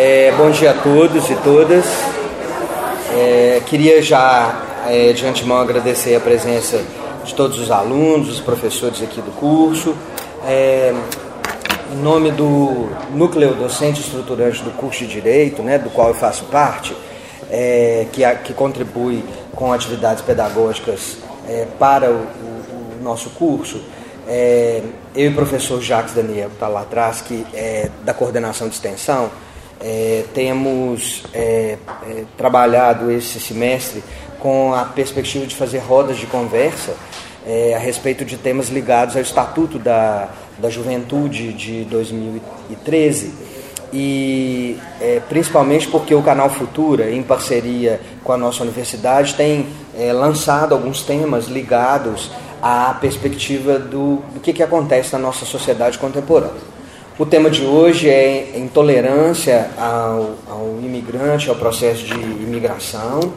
É, bom dia a todos e todas. É, queria já é, de antemão agradecer a presença de todos os alunos, os professores aqui do curso. É, em nome do núcleo docente estruturante do curso de Direito, né, do qual eu faço parte, é, que, que contribui com atividades pedagógicas é, para o, o, o, nosso curso, eu e o professor Jacques Daniel, que está lá atrás, que é da coordenação de extensão, é, temos é, é, trabalhado esse semestre com a perspectiva de fazer rodas de conversa é, a respeito de temas ligados ao Estatuto da, da Juventude de 2013 e é, principalmente porque o canal Futura, em parceria com a nossa universidade, tem é, lançado alguns temas ligados à perspectiva do, do que, que acontece na nossa sociedade contemporânea. O tema de hoje é intolerância ao, ao imigrante, ao processo de imigração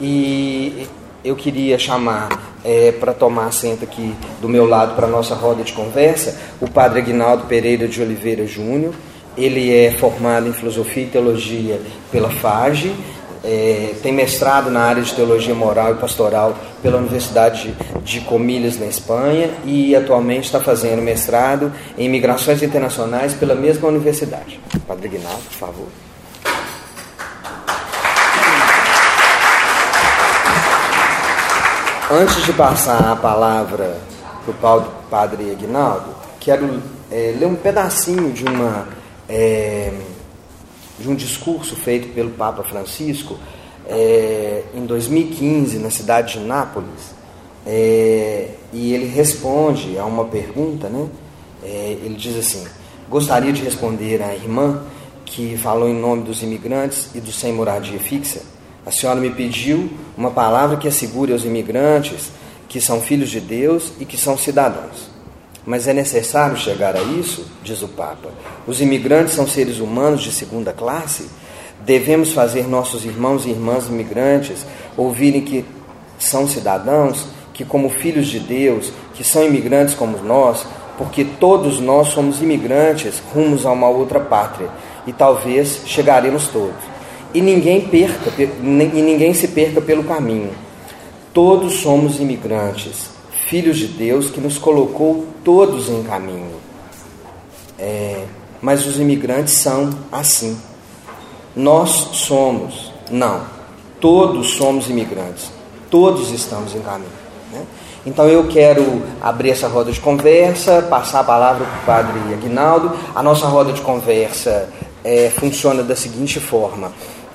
e eu queria chamar é, para tomar assento aqui do meu lado para a nossa roda de conversa o padre Aguinaldo Pereira de Oliveira Júnior. Ele é formado em Filosofia e Teologia pela FAGE, é, tem mestrado na área de Teologia Moral e Pastoral pela Universidade de Comilhas, na Espanha, e atualmente está fazendo mestrado em Migrações Internacionais pela mesma universidade. Padre Aguinaldo, por favor. Antes de passar a palavra para o padre Aguinaldo, quero é, ler um pedacinho de, uma, é, de um discurso feito pelo Papa Francisco é, em 2015, na cidade de Nápoles. É, e ele responde a uma pergunta, né? É, ele diz assim: Gostaria de responder à irmã que falou em nome dos imigrantes e dos sem moradia fixa a senhora me pediu uma palavra que assegure aos imigrantes que são filhos de Deus e que são cidadãos. Mas é necessário chegar a isso, diz o Papa. Os imigrantes são seres humanos de segunda classe. Devemos fazer nossos irmãos e irmãs imigrantes ouvirem que são cidadãos, que, como filhos de Deus, que são imigrantes como nós, porque todos nós somos imigrantes rumos a uma outra pátria e talvez chegaremos todos e ninguém perca e ninguém se perca pelo caminho. Todos somos imigrantes, filhos de Deus que nos colocou todos em caminho. É, mas os imigrantes são assim. Nós somos, não, todos somos imigrantes, todos estamos em caminho. Né? Então eu quero abrir essa roda de conversa, passar a palavra para o padre Aguinaldo. A nossa roda de conversa é, funciona da seguinte forma: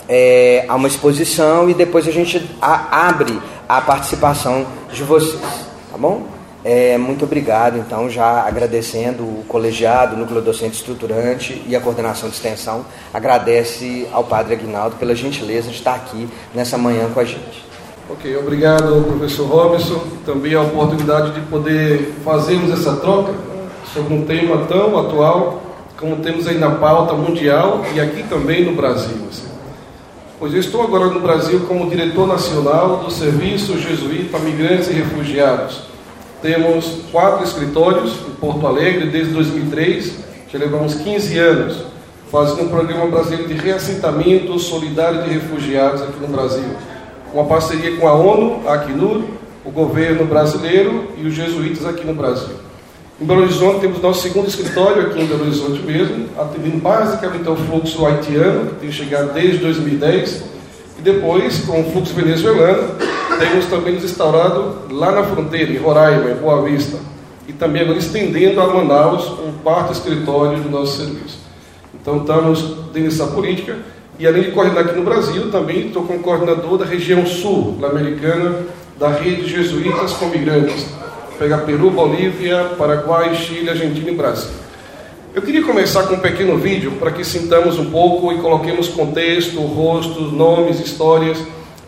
é, a uma exposição e depois a gente a, abre a participação de vocês, bom? É, muito obrigado, então, já agradecendo o colegiado, o núcleo docente estruturante e a coordenação de extensão, agradece ao Padre Aguinaldo pela gentileza de estar aqui nessa manhã com a gente. Ok, obrigado, professor Robson, também a oportunidade de poder fazermos essa troca sobre um tema tão atual como temos aí na pauta mundial e aqui também no Brasil. Assim. Pois eu estou agora no Brasil como diretor nacional do Serviço Jesuíta Migrantes e Refugiados. Temos quatro escritórios em Porto Alegre desde 2003, já levamos 15 anos fazendo um programa brasileiro de reassentamento solidário de refugiados aqui no Brasil. Uma parceria com a ONU, a Acnur, o governo brasileiro e os jesuítas aqui no Brasil. Em Belo Horizonte temos nosso segundo escritório aqui em Belo Horizonte mesmo, atendendo basicamente ao fluxo haitiano, que tem chegado desde 2010, e depois, com o fluxo venezuelano, temos também nos instaurado lá na fronteira, em Roraima, em Boa Vista, e também agora estendendo a Manaus um quarto escritório do nosso serviço. Então estamos dentro dessa política, e além de coordenar aqui no Brasil, também estou como coordenador da região sul americana da rede Jesuítas com Migrantes pegar Peru, Bolívia, Paraguai, Chile, Argentina e Brasil. Eu queria começar com um pequeno vídeo para que sintamos um pouco e coloquemos contexto, rostos, nomes, histórias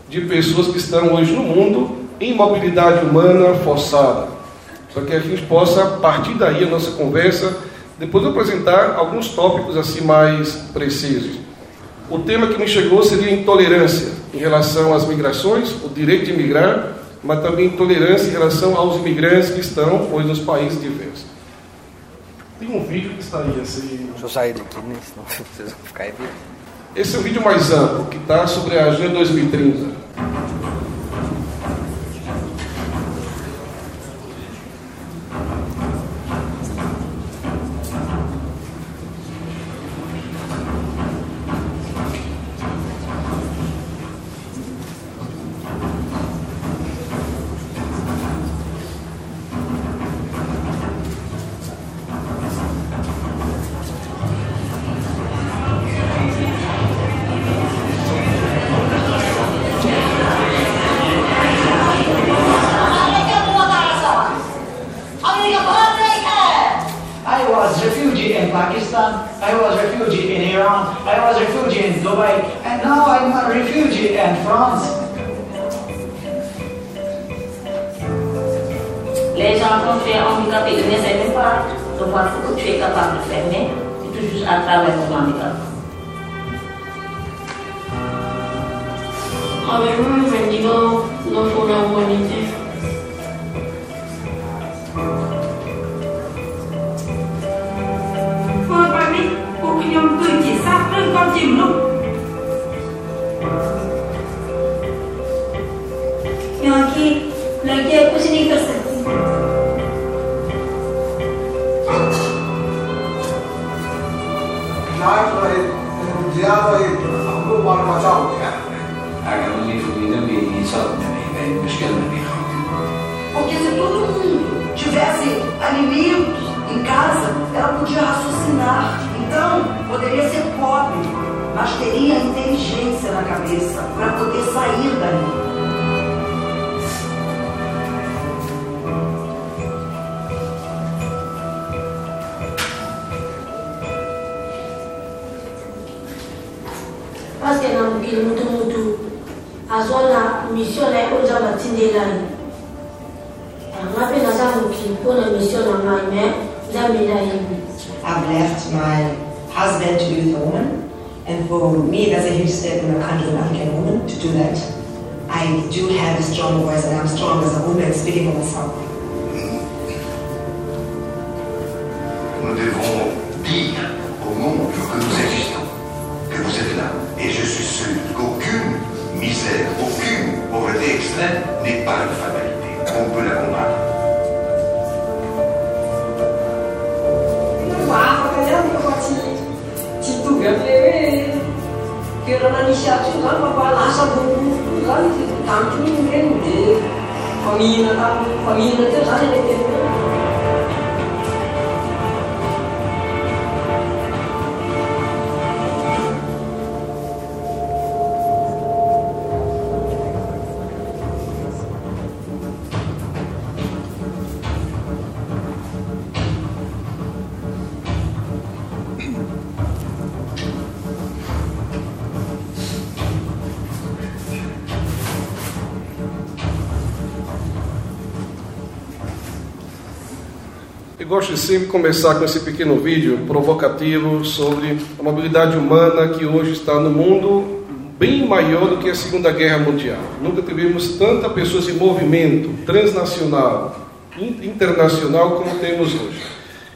de pessoas que estão hoje no mundo em mobilidade humana forçada. Para que a gente possa, a partir daí, a nossa conversa, depois apresentar alguns tópicos assim mais precisos. O tema que me chegou seria intolerância em relação às migrações, o direito de migrar mas também tolerância em relação aos imigrantes que estão hoje nos países diversos. Tem um vídeo que está aí assim. Deixa eu sair daqui, né? Senão vocês vão ficar aí. Esse é o vídeo mais amplo, que está sobre a Agenda 2030. Eu gosto de sempre começar com esse pequeno vídeo provocativo sobre a mobilidade humana que hoje está no mundo bem maior do que a Segunda Guerra Mundial. Nunca tivemos tanta pessoas em movimento transnacional, internacional como temos hoje.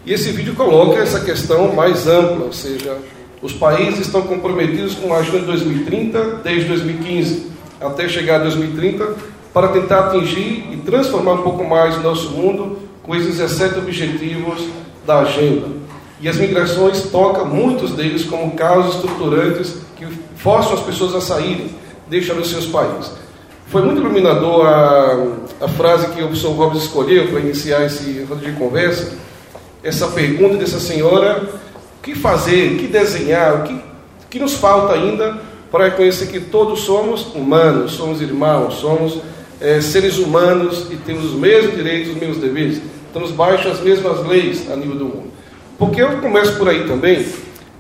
E esse vídeo coloca essa questão mais ampla, ou seja, os países estão comprometidos com a Agenda 2030 desde 2015 até chegar a 2030 para tentar atingir e transformar um pouco mais o nosso mundo com esses 17 objetivos da agenda. E as migrações tocam muitos deles como causas estruturantes que forçam as pessoas a saírem, deixando os seus países. Foi muito iluminador a, a frase que o professor Robles escolheu para iniciar esse rodo de conversa, essa pergunta dessa senhora, o que fazer, o que desenhar, o que, que nos falta ainda para reconhecer que todos somos humanos, somos irmãos, somos é, seres humanos e temos os mesmos direitos, os mesmos deveres estamos baixo as mesmas leis a nível do mundo. Porque eu começo por aí também,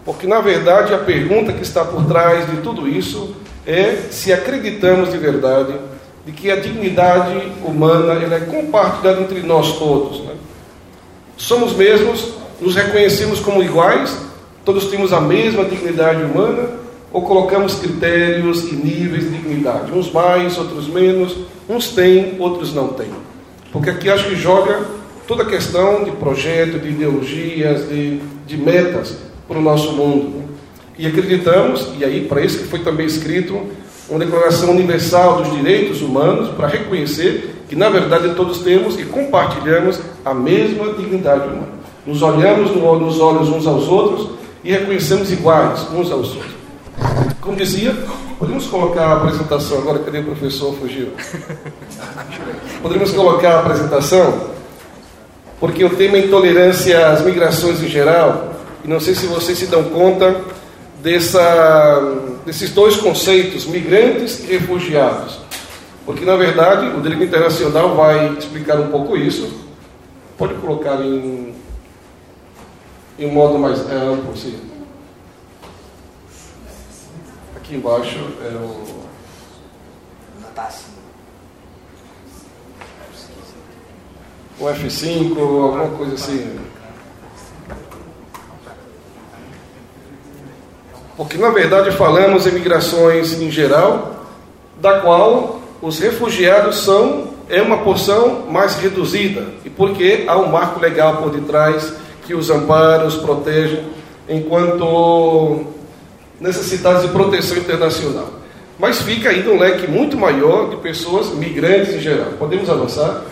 porque na verdade a pergunta que está por trás de tudo isso é se acreditamos de verdade de que a dignidade humana ela é compartilhada entre nós todos. Né? Somos mesmos, nos reconhecemos como iguais, todos temos a mesma dignidade humana, ou colocamos critérios e níveis de dignidade, uns mais, outros menos, uns têm, outros não têm. Porque aqui acho que joga toda a questão de projeto, de ideologias, de, de metas para o nosso mundo. E acreditamos, e aí para isso que foi também escrito uma Declaração Universal dos Direitos Humanos, para reconhecer que na verdade todos temos e compartilhamos a mesma dignidade humana. Nos olhamos nos olhos uns aos outros e reconhecemos iguais uns aos outros. Como dizia, podemos colocar a apresentação agora, cadê o professor? Fugiu. Poderíamos colocar a apresentação, porque o tema é intolerância às migrações em geral, e não sei se vocês se dão conta dessa, desses dois conceitos, migrantes e refugiados. Porque, na verdade, o direito internacional vai explicar um pouco isso. Pode colocar em, em um modo mais amplo, sim. Aqui embaixo é o. O F5, alguma coisa assim. Porque, na verdade, falamos em migrações em geral, da qual os refugiados são é uma porção mais reduzida, e porque há um marco legal por detrás que os ampara, os protege, enquanto necessitados de proteção internacional. Mas fica ainda um leque muito maior de pessoas migrantes em geral. Podemos avançar?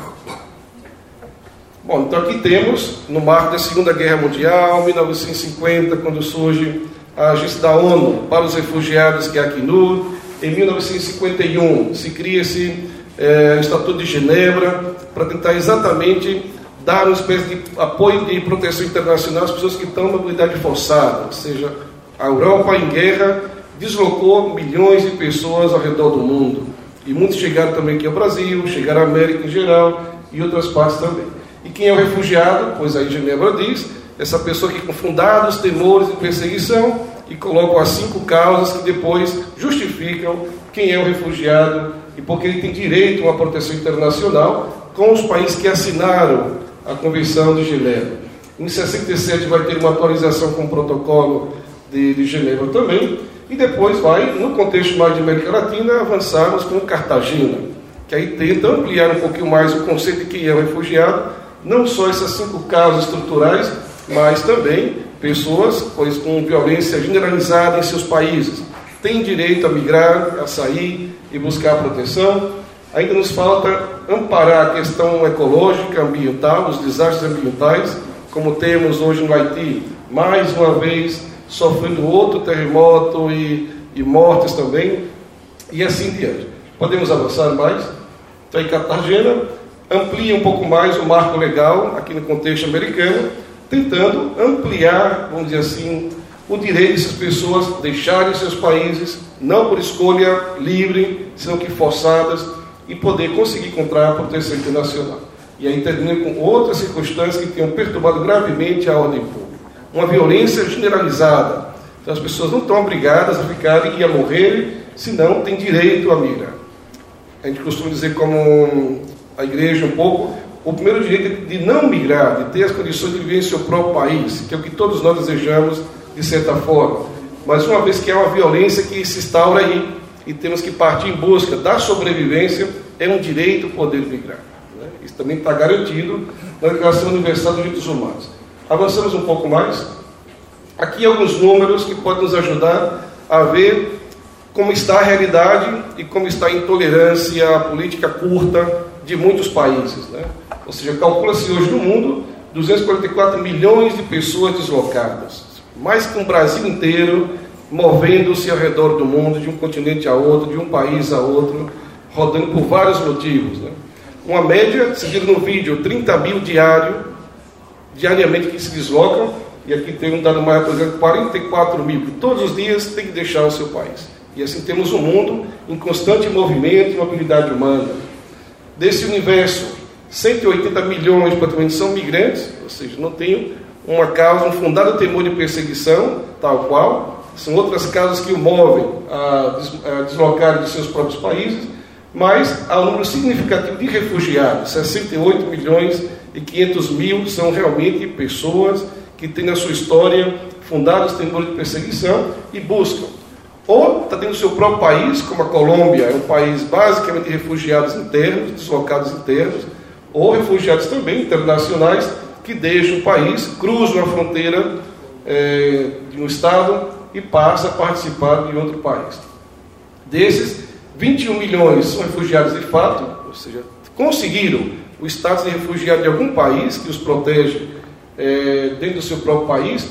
Bom, então aqui temos, no marco da Segunda Guerra Mundial, 1950, quando surge a Agência da ONU para os Refugiados, que é a Acnur. Em 1951 se cria-se é, o Estatuto de Genebra para tentar exatamente dar uma espécie de apoio de proteção internacional às pessoas que estão na mobilidade forçada, ou seja, a Europa em guerra deslocou milhões de pessoas ao redor do mundo. E muitos chegaram também aqui ao Brasil, chegaram à América em geral e outras partes também. E quem é o refugiado? Pois aí Genebra diz, essa pessoa que com fundados temores de perseguição e colocam as cinco causas que depois justificam quem é o refugiado e porque ele tem direito a uma proteção internacional com os países que assinaram a Convenção de Genebra. Em 67 vai ter uma atualização com o protocolo de, de Genebra também, e depois vai, no contexto mais de América Latina, avançarmos com Cartagena, que aí tenta ampliar um pouquinho mais o conceito de quem é o refugiado, não só essas cinco causas estruturais, mas também pessoas pois, com violência generalizada em seus países. Têm direito a migrar, a sair e buscar proteção. Ainda nos falta amparar a questão ecológica, ambiental, os desastres ambientais, como temos hoje no Haiti, mais uma vez sofrendo outro terremoto e, e mortes também, e assim diante. Podemos avançar mais? Então, em Cartagena, amplia um pouco mais o marco legal aqui no contexto americano, tentando ampliar, vamos dizer assim, o direito dessas pessoas deixarem seus países, não por escolha livre, senão que forçadas, e poder conseguir encontrar proteção internacional. E aí termina com outras circunstâncias que tenham perturbado gravemente a ordem pública. Uma violência generalizada. Então as pessoas não estão obrigadas a ficarem e a morrerem, senão têm direito a migrar. A gente costuma dizer como a igreja um pouco, o primeiro direito de não migrar, de ter as condições de viver em seu próprio país, que é o que todos nós desejamos, de certa forma. Mas uma vez que há uma violência que se instaura aí, e temos que partir em busca da sobrevivência, é um direito poder migrar. Né? Isso também está garantido na Declaração Universal dos Direitos Humanos. Avançamos um pouco mais. Aqui alguns números que podem nos ajudar a ver como está a realidade e como está a intolerância política curta de muitos países. Né? Ou seja, calcula-se hoje no mundo 244 milhões de pessoas deslocadas, mais que um Brasil inteiro movendo-se ao redor do mundo, de um continente a outro, de um país a outro, rodando por vários motivos. Né? Uma média, seguido no vídeo, 30 mil diário, diariamente que se deslocam, e aqui tem um dado mais atualizado, 44 mil, que todos os dias tem que deixar o seu país. E assim temos um mundo em constante movimento e mobilidade humana. Desse universo, 180 milhões praticamente são migrantes, ou seja, não tem uma causa, um fundado temor de perseguição, tal qual. São outras causas que o movem a, deslocar de seus próprios países, mas há um número significativo de refugiados, 68 milhões e 500 mil são realmente pessoas que têm na sua história fundados temor de perseguição e buscam ou está dentro do seu próprio país, como a Colômbia, é um país basicamente de refugiados internos, deslocados internos, ou refugiados também internacionais que deixam o país, cruzam a fronteira é, de um estado e passa a participar de outro país. Desses, 21 milhões são refugiados de fato, ou seja, conseguiram o status de refugiado de algum país que os protege é, dentro do seu próprio país.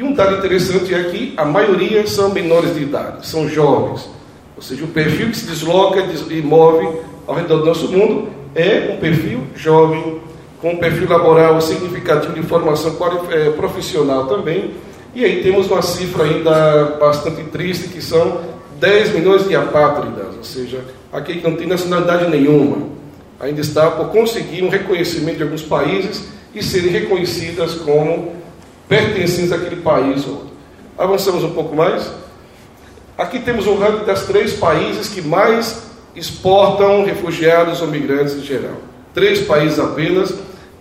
E um dado interessante é que a maioria são menores de idade, são jovens. Ou seja, o perfil que se desloca e move ao redor do nosso mundo é um perfil jovem, com um perfil laboral significativo de formação é, profissional também. E aí temos uma cifra ainda bastante triste, que são 10 milhões de apátridas, ou seja, aquele que não tem nacionalidade nenhuma. Ainda está por conseguir um reconhecimento de alguns países e serem reconhecidas como pertencentes àquele país. Avançamos um pouco mais. Aqui temos um ranking das três países que mais exportam refugiados ou migrantes em geral. Três países apenas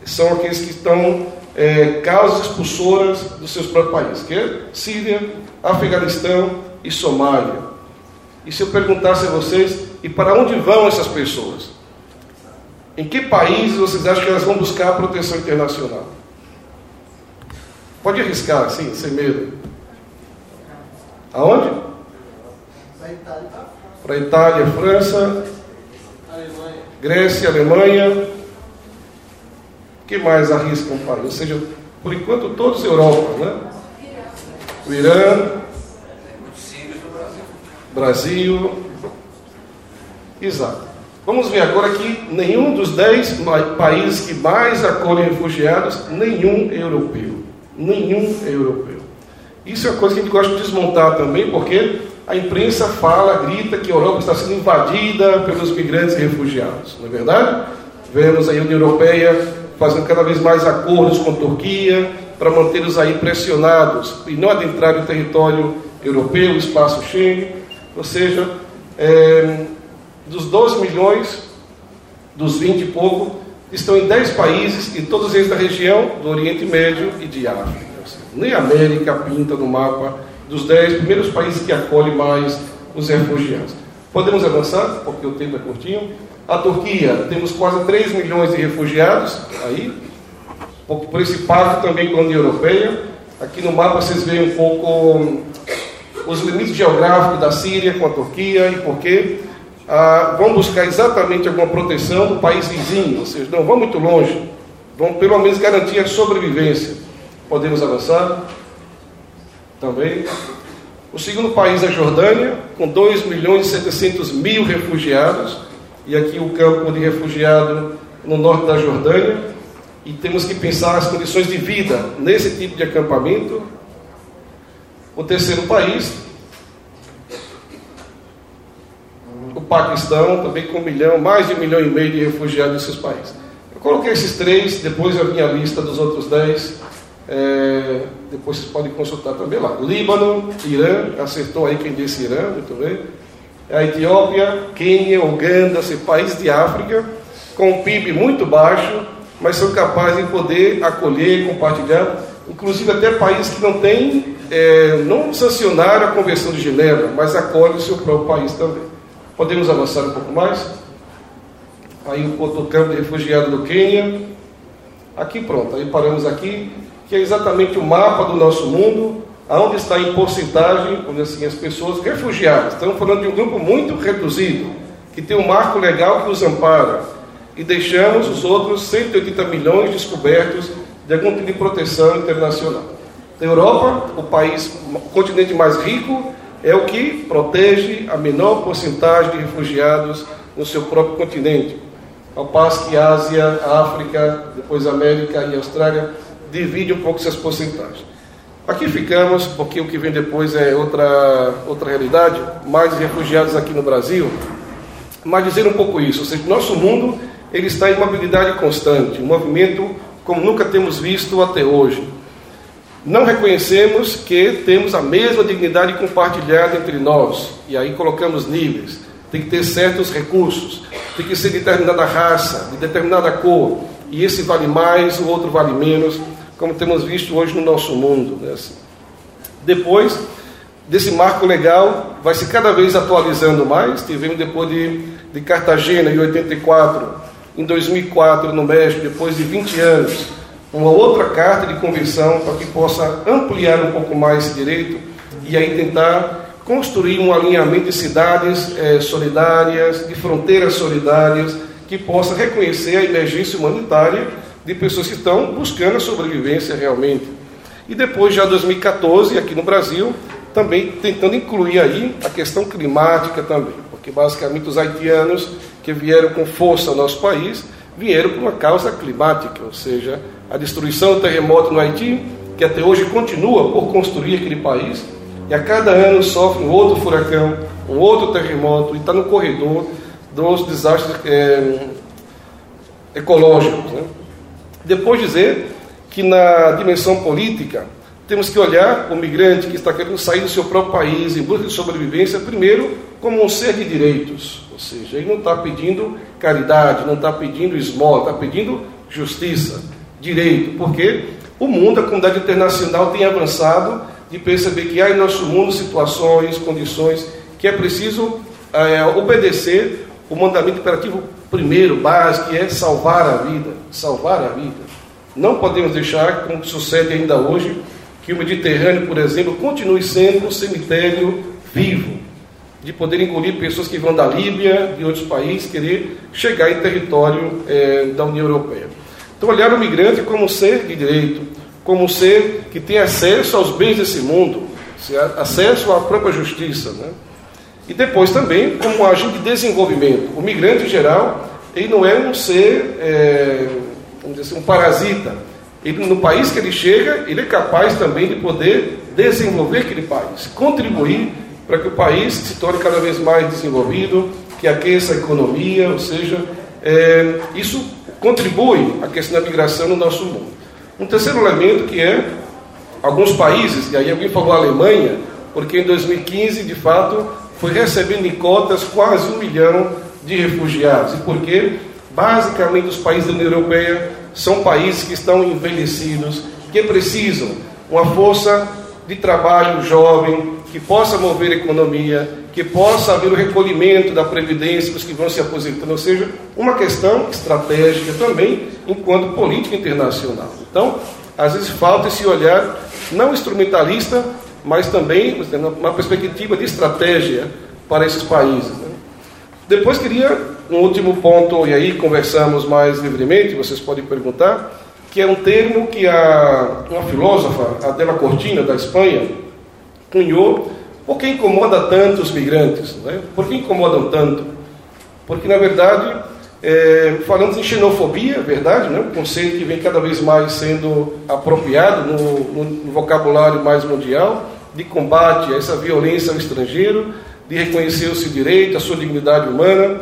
são aqueles que estão é, causas expulsoras dos seus próprios países, que é Síria, Afeganistão e Somália. E se eu perguntasse a vocês, e para onde vão essas pessoas? Em que países vocês acham que elas vão buscar proteção internacional? Pode arriscar, assim, sem medo. Aonde? Para Itália. Para Itália, França, Alemanha. Grécia, Alemanha. que mais arriscam um país? Ou seja, por enquanto todos Europa, né? O Irã, Brasil. Exato. Vamos ver agora que nenhum dos dez países que mais acolhem refugiados, nenhum europeu. Nenhum europeu. Isso é uma coisa que a gente gosta de desmontar também, porque a imprensa fala, grita que a Europa está sendo invadida pelos migrantes e refugiados. Não é verdade? Vemos a União Europeia fazendo cada vez mais acordos com a Turquia para mantê-los aí pressionados e não adentrarem o território europeu, o espaço Schengen. Ou seja, é, dos 12 milhões, dos 20 e pouco, estão em 10 países, e todos eles da região do Oriente Médio e de África. Nem a América pinta no mapa dos 10 primeiros países que acolhem mais os refugiados. Podemos avançar, porque o tempo é curtinho. A Turquia, temos quase 3 milhões de refugiados aí, por esse pacto também com a União Europeia. Aqui no mapa vocês veem um pouco os limites geográficos da Síria com a Turquia e por quê. Ah, vão buscar exatamente alguma proteção do país vizinho, ou seja, não vão muito longe, vão pelo menos garantir a sobrevivência. Podemos avançar? Também. O segundo país é a Jordânia, com 2 milhões e 700 mil refugiados, e aqui o campo de refugiado no norte da Jordânia, e temos que pensar as condições de vida nesse tipo de acampamento, o terceiro país, o Paquistão, também com um milhão, mais de um milhão e meio de refugiados nesses países. Eu coloquei esses três, depois a lista dos outros dez. É, depois vocês podem consultar também lá. Líbano, Irã, acertou aí quem disse Irã, muito bem. A Etiópia, Quênia, Uganda, assim, países de África, com um PIB muito baixo, mas são capazes de poder acolher, compartilhar, inclusive até países que não têm é, não sancionaram a Convenção de Genebra, mas acolhem o seu próprio país também. Podemos avançar um pouco mais? Aí o outro campo de refugiado do Quênia. Aqui pronto, aí paramos aqui, que é exatamente o mapa do nosso mundo, aonde está em porcentagem, assim, as pessoas refugiadas. Estamos falando de um grupo muito reduzido, que tem um marco legal que os ampara. E deixamos os outros 180 milhões descobertos de algum tipo de proteção internacional. Na Europa, o país, o continente mais rico, é o que protege a menor porcentagem de refugiados no seu próprio continente. Ao passo que a Ásia, a África, depois a América e a Austrália dividem um pouco essas porcentagens. Aqui ficamos, porque o que vem depois é outra, outra realidade, mais refugiados aqui no Brasil. Mas dizer um pouco isso, ou seja, nosso mundo ele está em mobilidade constante, um movimento como nunca temos visto até hoje não reconhecemos que temos a mesma dignidade compartilhada entre nós. E aí colocamos níveis. Tem que ter certos recursos, tem que ser de determinada raça, de determinada cor. E esse vale mais, o outro vale menos, como temos visto hoje no nosso mundo. Né? Assim. Depois desse marco legal, vai se cada vez atualizando mais. Tivemos depois de, de Cartagena, em 84, em 2004, no México, depois de 20 anos uma outra carta de convenção para que possa ampliar um pouco mais esse direito. e aí tentar construir um alinhamento de cidades é, solidárias, de fronteiras solidárias, que possa reconhecer a emergência humanitária de pessoas que estão buscando a sobrevivência realmente. E depois, já 2014, aqui no Brasil, também tentando incluir aí a questão climática também, porque basicamente os haitianos que vieram com força ao nosso país vieram por uma causa climática, ou seja, a destruição do terremoto no Haiti, que até hoje continua por construir aquele país, e a cada ano sofre um outro furacão, um outro terremoto, e está no corredor dos desastres é, ecológicos. Né? Depois dizer que na dimensão política, temos que olhar o migrante que está querendo sair do seu próprio país em busca de sobrevivência, primeiro, como um ser de direitos. Ou seja, ele não está pedindo caridade, não está pedindo esmola, está pedindo justiça, direito, porque o mundo, a comunidade internacional tem avançado de perceber que há em nosso mundo situações, condições que é preciso é, obedecer o mandamento imperativo primeiro, básico, que é salvar a vida, salvar a vida. Não podemos deixar, como sucede ainda hoje, que o Mediterrâneo, por exemplo, continue sendo um cemitério vivo, de poder engolir pessoas que vão da Líbia, de outros países, querer chegar em território é, da União Europeia. Então, olhar o migrante como um ser de direito, como um ser que tem acesso aos bens desse mundo, acesso à própria justiça. Né? E depois também como um agente de desenvolvimento. O migrante, em geral, ele não é um ser, é, vamos dizer assim, um parasita. Ele, no país que ele chega, ele é capaz também de poder desenvolver aquele país, contribuir para que o país se torne cada vez mais desenvolvido, que aqueça a economia, ou seja, é, isso contribui à questão da migração no nosso mundo. Um terceiro elemento que é alguns países, e aí alguém falou a Alemanha, porque em 2015, de fato, foi recebendo em cotas quase um milhão de refugiados. E por quê? Basicamente, os países da União Europeia são países que estão envelhecidos, que precisam uma força de trabalho jovem, que possa mover a economia, que possa haver o recolhimento da previdência dos que vão se aposentando, ou seja, uma questão estratégica também enquanto política internacional. Então, às vezes falta esse olhar não instrumentalista, mas também uma perspectiva de estratégia para esses países. Né? Depois queria um último ponto, e aí conversamos mais livremente, vocês podem perguntar, que é um termo que a, uma filósofa, Adela Cortina, da Espanha, cunhou, por que incomoda tanto os migrantes? Né? Por que incomodam tanto? Porque, na verdade, é, falamos em xenofobia, é verdade, né? um conceito que vem cada vez mais sendo apropriado no, no, no vocabulário mais mundial, de combate a essa violência ao estrangeiro, de reconhecer o seu direito, a sua dignidade humana.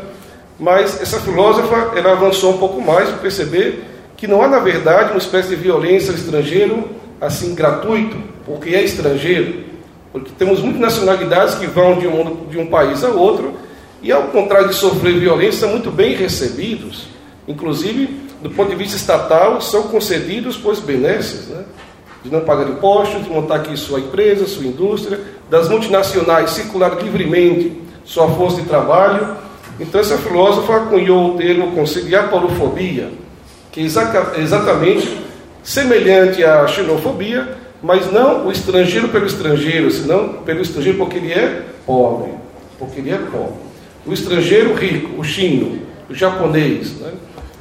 Mas essa filósofa ela avançou um pouco mais para perceber que não há, na verdade, uma espécie de violência estrangeiro assim gratuito, porque é estrangeiro. Porque temos muitas nacionalidades que vão de um, de um país a outro e, ao contrário de sofrer violência, são muito bem recebidos. Inclusive, do ponto de vista estatal, são concedidos, pois, benesses, né? de não pagar impostos, de montar aqui sua empresa, sua indústria, das multinacionais circular livremente sua força de trabalho. Então, essa filósofa cunhou o termo conceito de apolofobia, que é exatamente semelhante à xenofobia, mas não o estrangeiro pelo estrangeiro, senão pelo estrangeiro porque ele é pobre, porque ele é pobre. O estrangeiro rico, o chino, o japonês, né?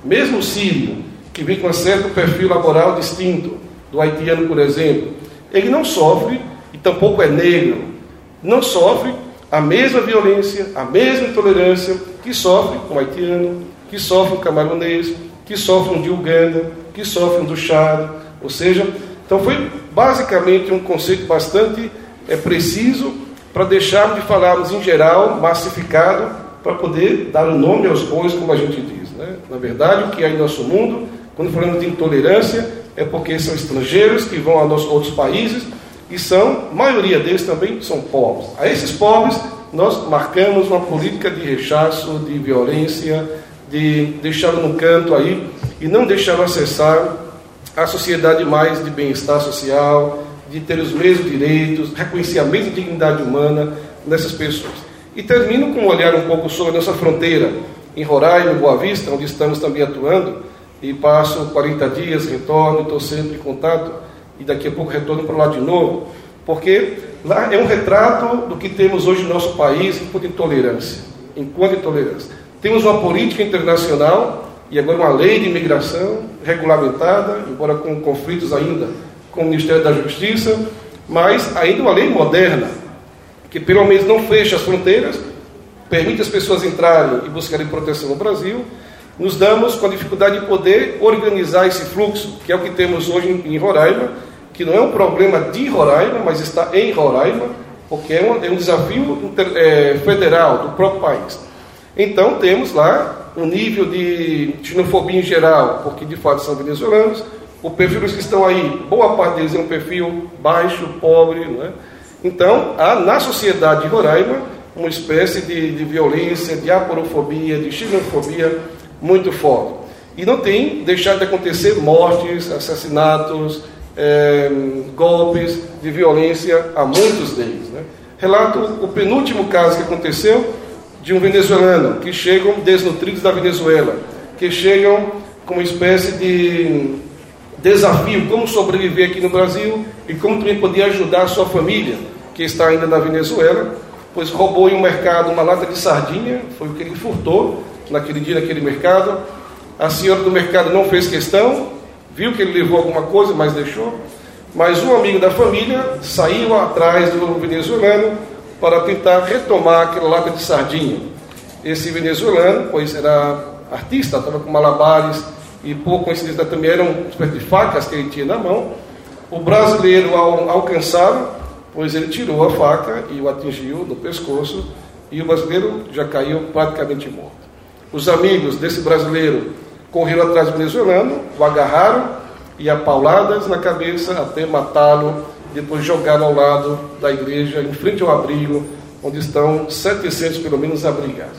mesmo o sírio, que vem com um certo perfil laboral distinto do haitiano, por exemplo, ele não sofre, e tampouco é negro, não sofre a mesma violência, a mesma intolerância que sofre um haitiano, que sofre um camaronês, que sofre um de Uganda, que sofre um do Chad, ou seja, então foi basicamente um conceito bastante é, preciso para deixarmos de falarmos em geral, massificado, para poder dar o um nome aos bois, como a gente diz. Né? Na verdade, o que há em nosso mundo, quando falamos de intolerância, é porque são estrangeiros que vão a nossos, outros países e são, a maioria deles também são pobres. A esses pobres, nós marcamos uma política de rechaço, de violência, de deixá-lo no canto aí e não deixá-lo acessar a sociedade mais de bem-estar social, de ter os mesmos direitos, reconhecimento de dignidade humana nessas pessoas. E termino com um olhar um pouco sobre a nossa fronteira, em Roraima, Boa Vista, onde estamos também atuando, e passo 40 dias, retorno, estou sempre em contato, e daqui a pouco retorno para lá de novo, porque Lá é um retrato do que temos hoje no nosso país enquanto intolerância. Enquanto intolerância. Temos uma política internacional e agora uma lei de imigração regulamentada, embora com conflitos ainda com o Ministério da Justiça, mas ainda uma lei moderna, que pelo menos não fecha as fronteiras, permite as pessoas entrarem e buscarem proteção no Brasil, nos damos com a dificuldade de poder organizar esse fluxo, que é o que temos hoje em Roraima, que não é um problema de Roraima, mas está em Roraima, porque é um, é um desafio inter, é, federal do próprio país. Então temos lá um nível de xenofobia em geral, porque de fato são venezuelanos, o perfil que estão aí, boa parte deles é um perfil baixo, pobre, não é? Então, há na sociedade de Roraima uma espécie de, de violência, de aporofobia, de xenofobia muito forte. E não tem deixado de acontecer mortes, assassinatos, é, golpes de violência a muitos deles. Né? Relato o penúltimo caso que aconteceu de um venezuelano que chegam desnutridos da Venezuela, que chegam com uma espécie de desafio como sobreviver aqui no Brasil e como também poder ajudar a sua família que está ainda na Venezuela, pois roubou em um mercado uma lata de sardinha, foi o que ele furtou naquele dia naquele mercado. A senhora do mercado não fez questão, viu que ele levou alguma coisa, mas deixou. Mas um amigo da família saiu atrás do venezuelano para tentar retomar aquela lata de sardinha. Esse venezuelano, pois era artista, estava com malabares e por coincidência também eram uma de facas que ele tinha na mão. O brasileiro, ao alcançá-lo, pois ele tirou a faca e o atingiu no pescoço e o brasileiro já caiu praticamente morto. Os amigos desse brasileiro correram atrás do venezuelano, o agarraram e a pauladas na cabeça até matá-lo, depois jogaram ao lado da igreja, em frente ao abrigo, onde estão 700 pelo menos abrigados.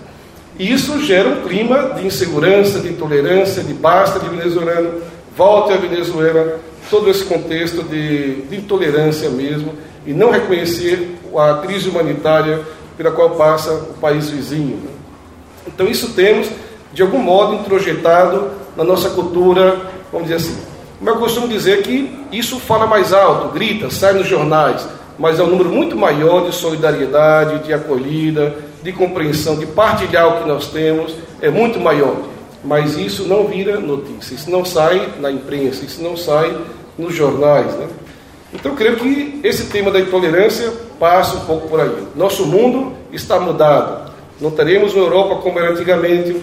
E isso gera um clima de insegurança, de intolerância, de basta de venezuelano, volte à Venezuela, todo esse contexto de, de intolerância mesmo, e não reconhecer a crise humanitária pela qual passa o país vizinho. Então, isso temos, de algum modo, introjetado na nossa cultura, vamos dizer assim. Mas eu costumo dizer que isso fala mais alto, grita, sai nos jornais, mas é um número muito maior de solidariedade, de acolhida, de compreensão, de partilhar o que nós temos, é muito maior. Mas isso não vira notícia, isso não sai na imprensa, isso não sai nos jornais. Né? Então, eu creio que esse tema da intolerância passa um pouco por aí. Nosso mundo está mudado. Não teremos uma Europa como era antigamente.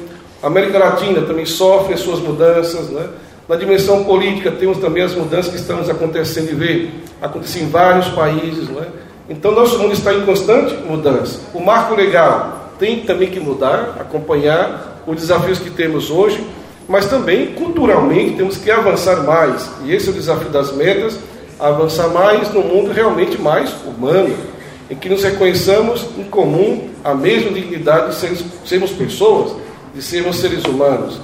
A América Latina também sofre as suas mudanças. Né? Na dimensão política, temos também as mudanças que estamos acontecendo e ver acontecer em vários países. Né? Então, nosso mundo está em constante mudança. O marco legal tem também que mudar, acompanhar os desafios que temos hoje, mas também, culturalmente, temos que avançar mais. E esse é o desafio das metas avançar mais no mundo realmente mais humano, em que nos reconheçamos em comum a mesma dignidade de sermos, pessoas, de sermos seres humanos.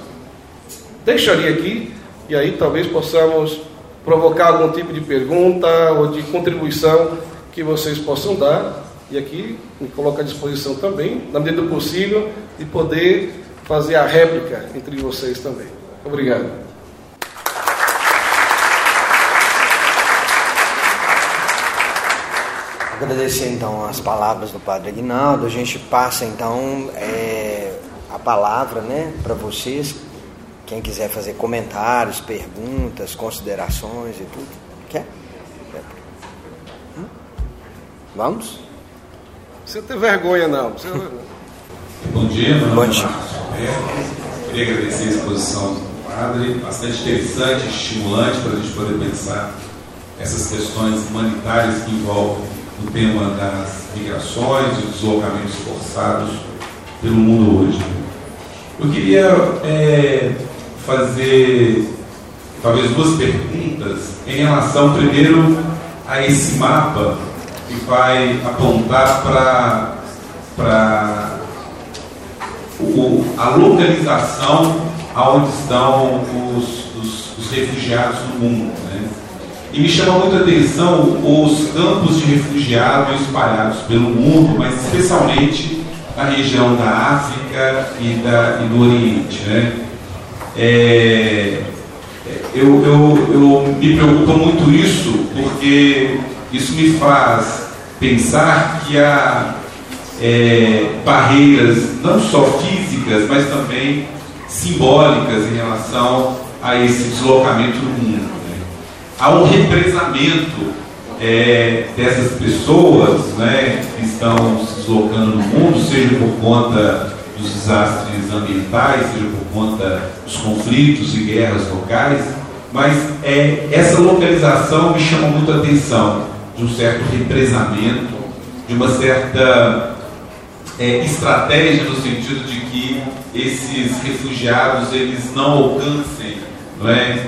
Deixaria aqui, e aí talvez possamos provocar algum tipo de pergunta ou de contribuição que vocês possam dar, e aqui me coloco à disposição também, na medida do possível, de poder fazer a réplica entre vocês também. Obrigado. Agradecer então as palavras do Padre Aguinaldo. A gente passa então é, a palavra né, para vocês. Quem quiser fazer comentários, perguntas, considerações e tudo. Quer? Hum? Vamos? Você tem vergonha não. Você... Bom dia, meu Bom dia. Queria agradecer a exposição do padre, bastante interessante, estimulante para a gente poder pensar essas questões humanitárias que envolvem o tema das migrações e deslocamentos forçados pelo mundo hoje. Eu queria é, fazer talvez duas perguntas em relação primeiro a esse mapa que vai apontar para a localização aonde estão os, os, os refugiados no mundo. E me chama muita atenção os campos de refugiados espalhados pelo mundo, mas especialmente na região da África e, da, e do Oriente. Né? É, eu, eu, eu me preocupa muito isso, porque isso me faz pensar que há é, barreiras não só físicas, mas também simbólicas em relação a esse deslocamento no mundo. Há um represamento é, dessas pessoas né, que estão se deslocando no mundo, seja por conta dos desastres ambientais, seja por conta dos conflitos e guerras locais, mas é, essa localização me chama muito a atenção de um certo represamento, de uma certa é, estratégia no sentido de que esses refugiados eles não alcancem não é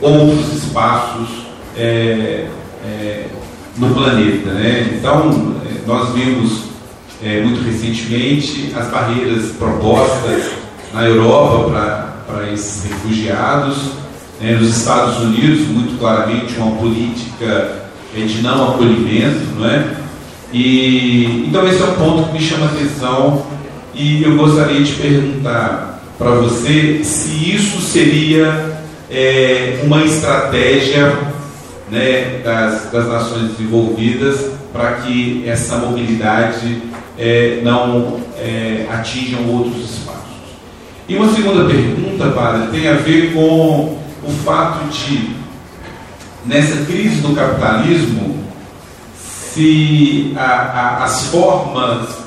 outros espaços é, é, no planeta. Né? Então, nós vimos muito recentemente as barreiras propostas na Europa para esses refugiados, né? nos Estados Unidos, muito claramente, uma política de não acolhimento, não é? E, então esse é um ponto que me chama a atenção e eu gostaria de perguntar para você se isso seria é, uma estratégia né, das, das nações desenvolvidas para que essa mobilidade é, não é, atinjam outros espaços. E uma segunda pergunta, padre, tem a ver com o fato de, nessa crise do capitalismo, se a, a, as formas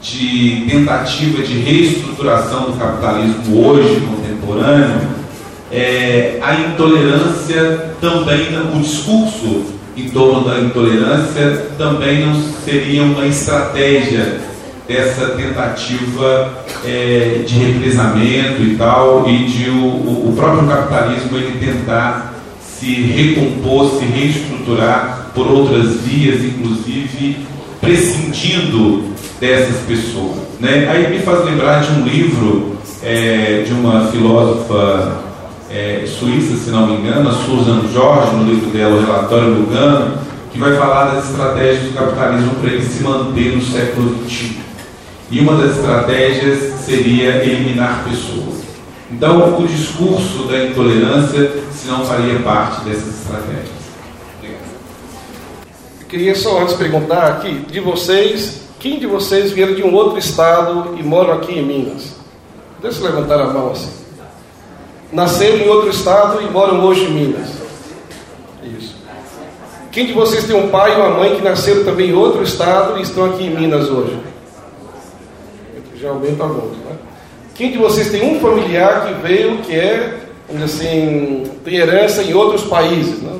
de tentativa de reestruturação do capitalismo hoje, contemporâneo, é, a intolerância também, o discurso em torno da intolerância também não seria uma estratégia dessa tentativa é, de represamento e tal, e de o, o próprio capitalismo ele tentar se recompor, se reestruturar por outras vias, inclusive prescindindo dessas pessoas. Né? Aí me faz lembrar de um livro é, de uma filósofa é, suíça, se não me engano, a Susan Jorge, no livro dela, o Relatório Lugano, que vai falar das estratégias do capitalismo para ele se manter no século XXI. E uma das estratégias seria eliminar pessoas. Então, o discurso da intolerância, se não faria parte dessas estratégias. Queria só antes perguntar aqui, de vocês, quem de vocês vieram de um outro estado e moram aqui em Minas? Deixa eu levantar a mão assim. Nasceram em outro estado e moram hoje em Minas. Isso. Quem de vocês tem um pai e uma mãe que nasceram também em outro estado e estão aqui em Minas hoje? Já aumenta muito, né? Quem de vocês tem um familiar que veio, que é, assim, tem herança em outros países, né?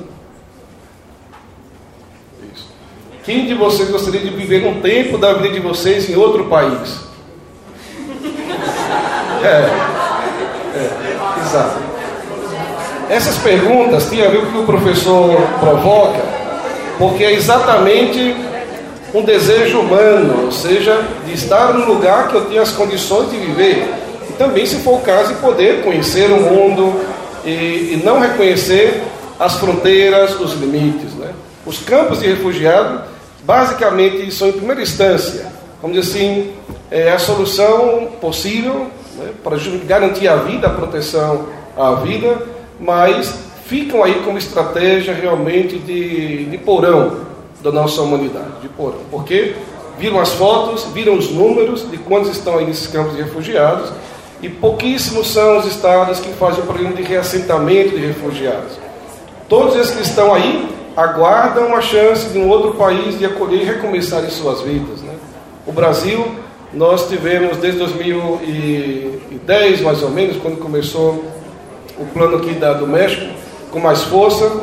Quem de vocês gostaria de viver um tempo da vida de vocês em outro país? É, é exato. Essas perguntas têm a ver com o que o professor provoca, porque é exatamente um desejo humano, ou seja, de estar no lugar que eu tenho as condições de viver. E também, se for o caso, de poder conhecer o mundo e, e não reconhecer as fronteiras, os limites. Né? Os campos de refugiado basicamente são, em primeira instância, vamos dizer assim, é a solução possível né, para garantir a vida, a proteção à vida, mas ficam aí como estratégia realmente de, de porão da nossa humanidade, de porão. Porque viram as fotos, viram os números de quantos estão aí nesses campos de refugiados, e pouquíssimos são os estados que fazem o programa de reassentamento de refugiados. Todos esses que estão aí aguardam uma chance de um outro país de acolher e recomeçar em suas vidas. Né? O Brasil, nós tivemos desde 2010, mais ou menos, quando começou o plano aqui da, do México, com mais força,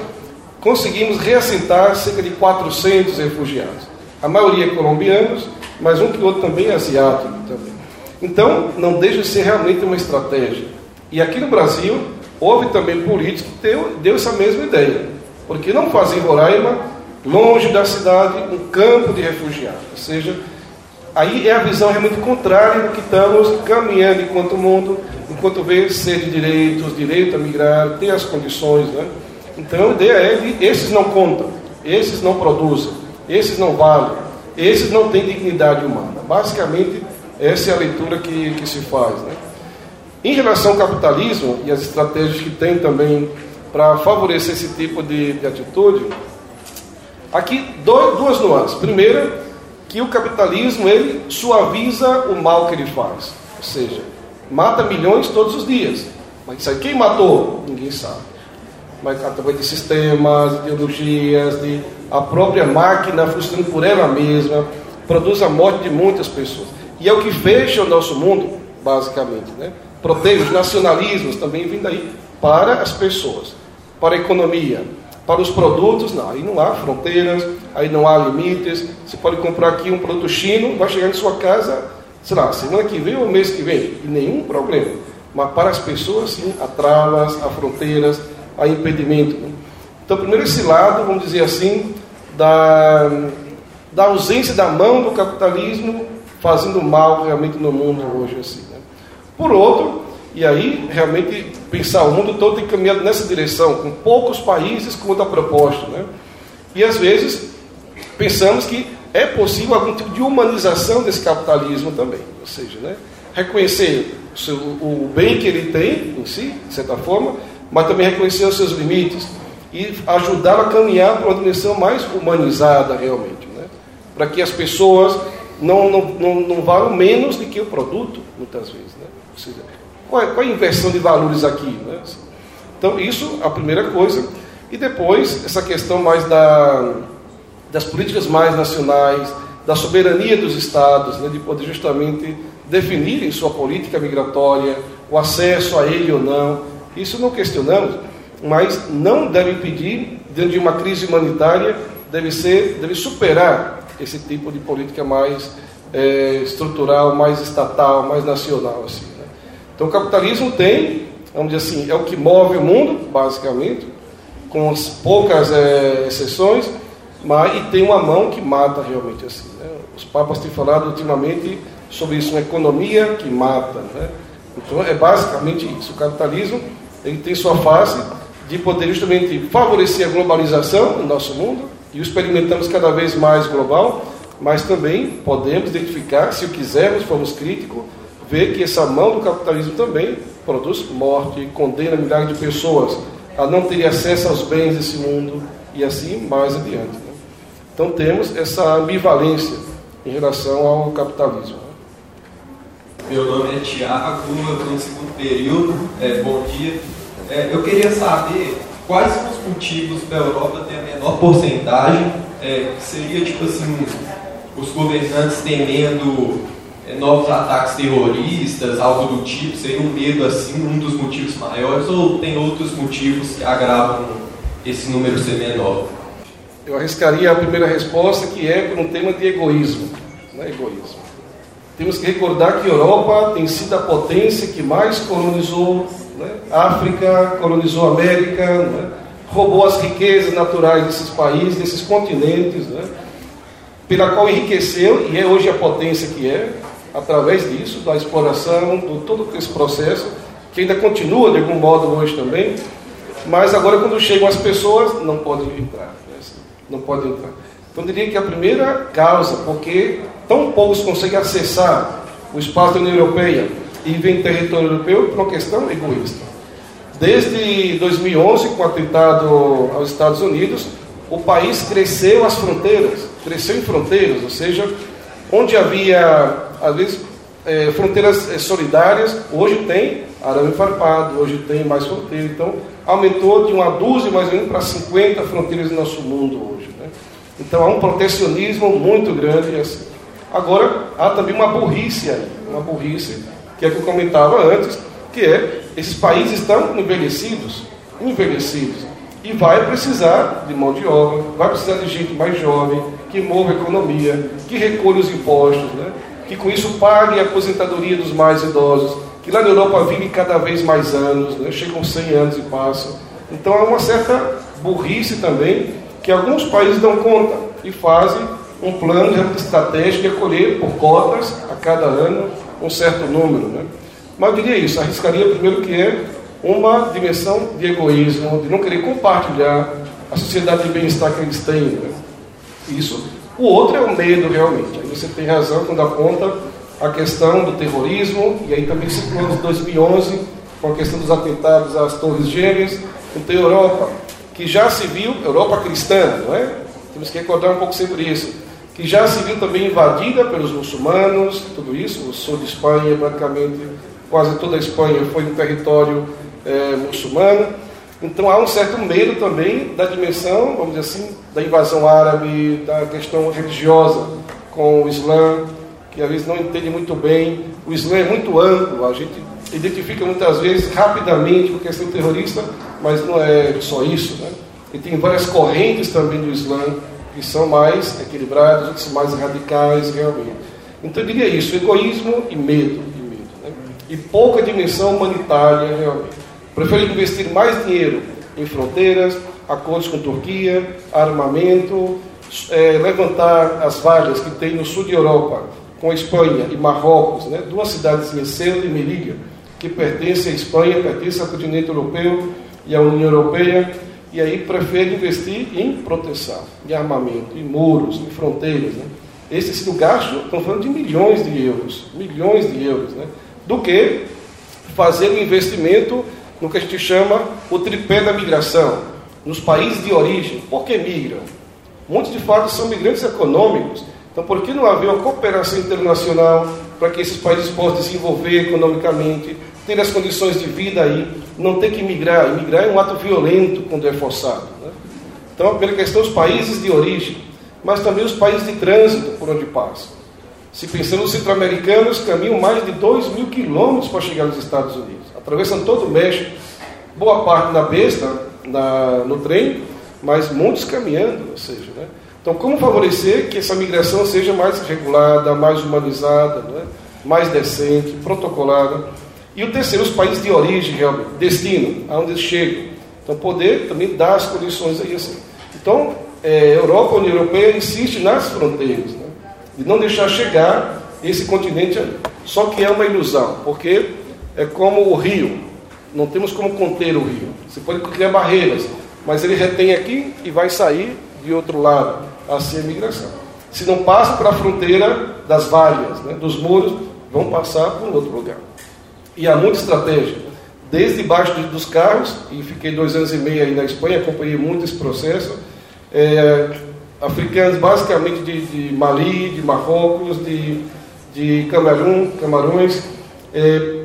conseguimos reassentar cerca de 400 refugiados. A maioria colombianos, mas um que outro também asiático. Também. Então, não deixa de ser realmente uma estratégia. E aqui no Brasil, houve também políticos que deu, deu essa mesma ideia. Porque não fazer Roraima, longe da cidade, um campo de refugiados. Ou seja, aí é a visão realmente contrária do que estamos caminhando enquanto mundo, enquanto vê ser de direitos, direito a migrar, ter as condições. Né? Então a ideia é de esses não contam, esses não produzem, esses não valem, esses não têm dignidade humana. Basicamente, essa é a leitura que, que se faz. Né? Em relação ao capitalismo e as estratégias que tem também para favorecer esse tipo de, de atitude, Aqui, dois, duas nuances. Primeira, que o capitalismo ele suaviza o mal que ele faz. Ou seja, mata milhões todos os dias. Mas quem matou? Ninguém sabe. Mas através de sistemas, ideologias, de a própria máquina funcionando por ela mesma, produz a morte de muitas pessoas. E é o que fecha o nosso mundo, basicamente. Né? Protege os nacionalismos também vindo aí para as pessoas, para a economia, para os produtos, não, aí não há fronteiras, aí não há limites. Você pode comprar aqui um produto chino, vai chegar em sua casa, sei lá, semana que vem ou mês que vem, e nenhum problema. Mas para as pessoas, sim, há travas, há fronteiras, há impedimento. Então, primeiro esse lado, vamos dizer assim, da, da ausência da mão do capitalismo fazendo mal realmente no mundo hoje. Assim, né? Por outro, e aí realmente pensar o mundo todo tem caminhado nessa direção, com poucos países com outra proposta. Né? E às vezes pensamos que é possível algum tipo de humanização desse capitalismo também. Ou seja, né? reconhecer o, bem que ele tem em si, de certa forma, mas também reconhecer os seus limites e ajudar a caminhar para uma dimensão mais humanizada realmente. Né? Para que as pessoas não, não, não, não valham menos do que o produto, muitas vezes. Né? Ou seja, qual é, qual é a inversão de valores aqui? Né? Então, isso a primeira coisa. E depois, essa questão mais da, das políticas mais nacionais, da soberania dos estados, né, de poder justamente definirem sua política migratória, o acesso a ele ou não. Isso não questionamos, mas não deve impedir, dentro de uma crise humanitária, deve ser, deve superar esse tipo de política mais é, estrutural, mais estatal, mais nacional. Assim? Então o capitalismo tem, vamos dizer assim, é o que move o mundo, basicamente, com as poucas é, exceções, mas e tem uma mão que mata realmente assim. Né? Os papas têm falado ultimamente sobre isso, uma economia que mata. Né? Então é basicamente isso. O capitalismo ele tem sua face de poder justamente favorecer a globalização no nosso mundo, e o experimentamos cada vez mais global, mas também podemos identificar, se o quisermos, formos críticos, ver que essa mão do capitalismo também produz morte, condena milhares de pessoas a não terem acesso aos bens desse mundo e assim mais adiante. Né? Então temos essa ambivalência em relação ao capitalismo. Meu nome é Tiago, eu estou no segundo período, é, bom dia. É, eu queria saber quais são os motivos para a Europa ter a menor porcentagem, é, seria tipo assim, os governantes temendo novos ataques terroristas, algo do tipo, seria um medo assim, um dos motivos maiores, ou tem outros motivos que agravam esse número ser menor? Eu arriscaria a primeira resposta, que é por um tema de egoísmo. Não é egoísmo. Temos que recordar que a Europa tem sido a potência que mais colonizou né? África, colonizou a América, né? roubou as riquezas naturais desses países, desses continentes, né? pela qual enriqueceu e é hoje a potência que é, através disso, da exploração, de todo esse processo, que ainda continua de algum modo hoje também, mas agora quando chegam as pessoas, não podem entrar. Né? Não podem entrar. Então eu diria que a primeira causa, porque tão poucos conseguem acessar o espaço da União Europeia, e vem território europeu por uma questão egoísta. Desde 2011, com o atentado aos Estados Unidos, o país cresceu as fronteiras, cresceu em fronteiras, ou seja, onde havia, às vezes, é, fronteiras é, solidárias, hoje tem arame farpado, hoje tem mais fronteiras. Então, aumentou de uma dúzia mais ou menos para 50 fronteiras no nosso mundo hoje. Né? Então, há um protecionismo muito grande. Assim. Agora, há também uma burrice aí, uma burrice que é que eu comentava antes, que é esses países estão envelhecidos, envelhecidos, e vai precisar de mão de obra, vai precisar de gente mais jovem, que mova a economia, que recolhe os impostos, né? Que com isso pague a aposentadoria dos mais idosos, que lá na Europa vivem cada vez mais anos, né? chegam 100 anos e passam. Então há uma certa burrice também, que alguns países dão conta e fazem um plano estratégico de acolher por cotas a cada ano um certo número. Né? Mas eu diria isso, arriscaria primeiro que é uma dimensão de egoísmo, de não querer compartilhar a sociedade de bem-estar que eles têm. Né? Isso. O outro é o medo, realmente. Aí você tem razão quando aponta a questão do terrorismo, e aí também se de 2011, com a questão dos atentados às Torres Gêmeas. Então, a Europa, que já se viu, Europa cristã, não é? temos que recordar um pouco sobre isso. Que já se viu também invadida pelos muçulmanos, tudo isso, o sul de Espanha, praticamente quase toda a Espanha foi um território é, muçulmano. Então há um certo medo também da dimensão, vamos dizer assim, da invasão árabe, da questão religiosa com o Islã, que às vezes não entende muito bem. O Islã é muito amplo, a gente identifica muitas vezes rapidamente com a questão terrorista, mas não é só isso. Né? E tem várias correntes também do Islã que são mais equilibradas, outras mais radicais realmente. Então eu diria isso, egoísmo e medo. E, medo, né? e pouca dimensão humanitária realmente. Prefere investir mais dinheiro em fronteiras, acordos com Turquia, armamento, é, levantar as vagas que tem no sul de Europa, com Espanha e Marrocos, né? duas cidades, Ceuta e Melilla, que pertencem à Espanha, pertencem ao continente europeu e à União Europeia, e aí prefere investir em proteção, em armamento, em muros, em fronteiras. Né? Esse sido gasto, estão falando de milhões de euros, milhões de euros, né? do que fazer um investimento no que a gente chama o tripé da migração, nos países de origem. Por que migram? Muitos de fato são migrantes econômicos. Então, por que não haver uma cooperação internacional para que esses países possam desenvolver economicamente, ter as condições de vida aí, não ter que migrar? Migrar é um ato violento quando é forçado. Né? Então, pela questão dos países de origem, mas também os países de trânsito por onde passam. Se pensamos nos centro-americanos, caminham mais de 2 mil quilômetros para chegar nos Estados Unidos, atravessam todo o México, boa parte na besta, na, no trem, mas muitos caminhando, ou seja, né? Então, como favorecer que essa migração seja mais regulada, mais humanizada, né? mais decente, protocolada? E o terceiro, os países de origem, realmente, destino, aonde eles chegam. Então, poder também dar as condições aí assim. Então, é, Europa, a União Europeia insiste nas fronteiras, né? de não deixar chegar esse continente ali. Só que é uma ilusão, porque é como o rio, não temos como conter o rio. Você pode criar barreiras, mas ele retém aqui e vai sair de outro lado, assim a migração. Se não passa para a fronteira das valhas, né, dos muros, vão passar para um outro lugar. E há muita estratégia. Desde debaixo dos carros, e fiquei dois anos e meio aí na Espanha, acompanhei muito esse processo. É, africanos basicamente de, de, Mali, de Marrocos, de, de Camarão, Camarões, é,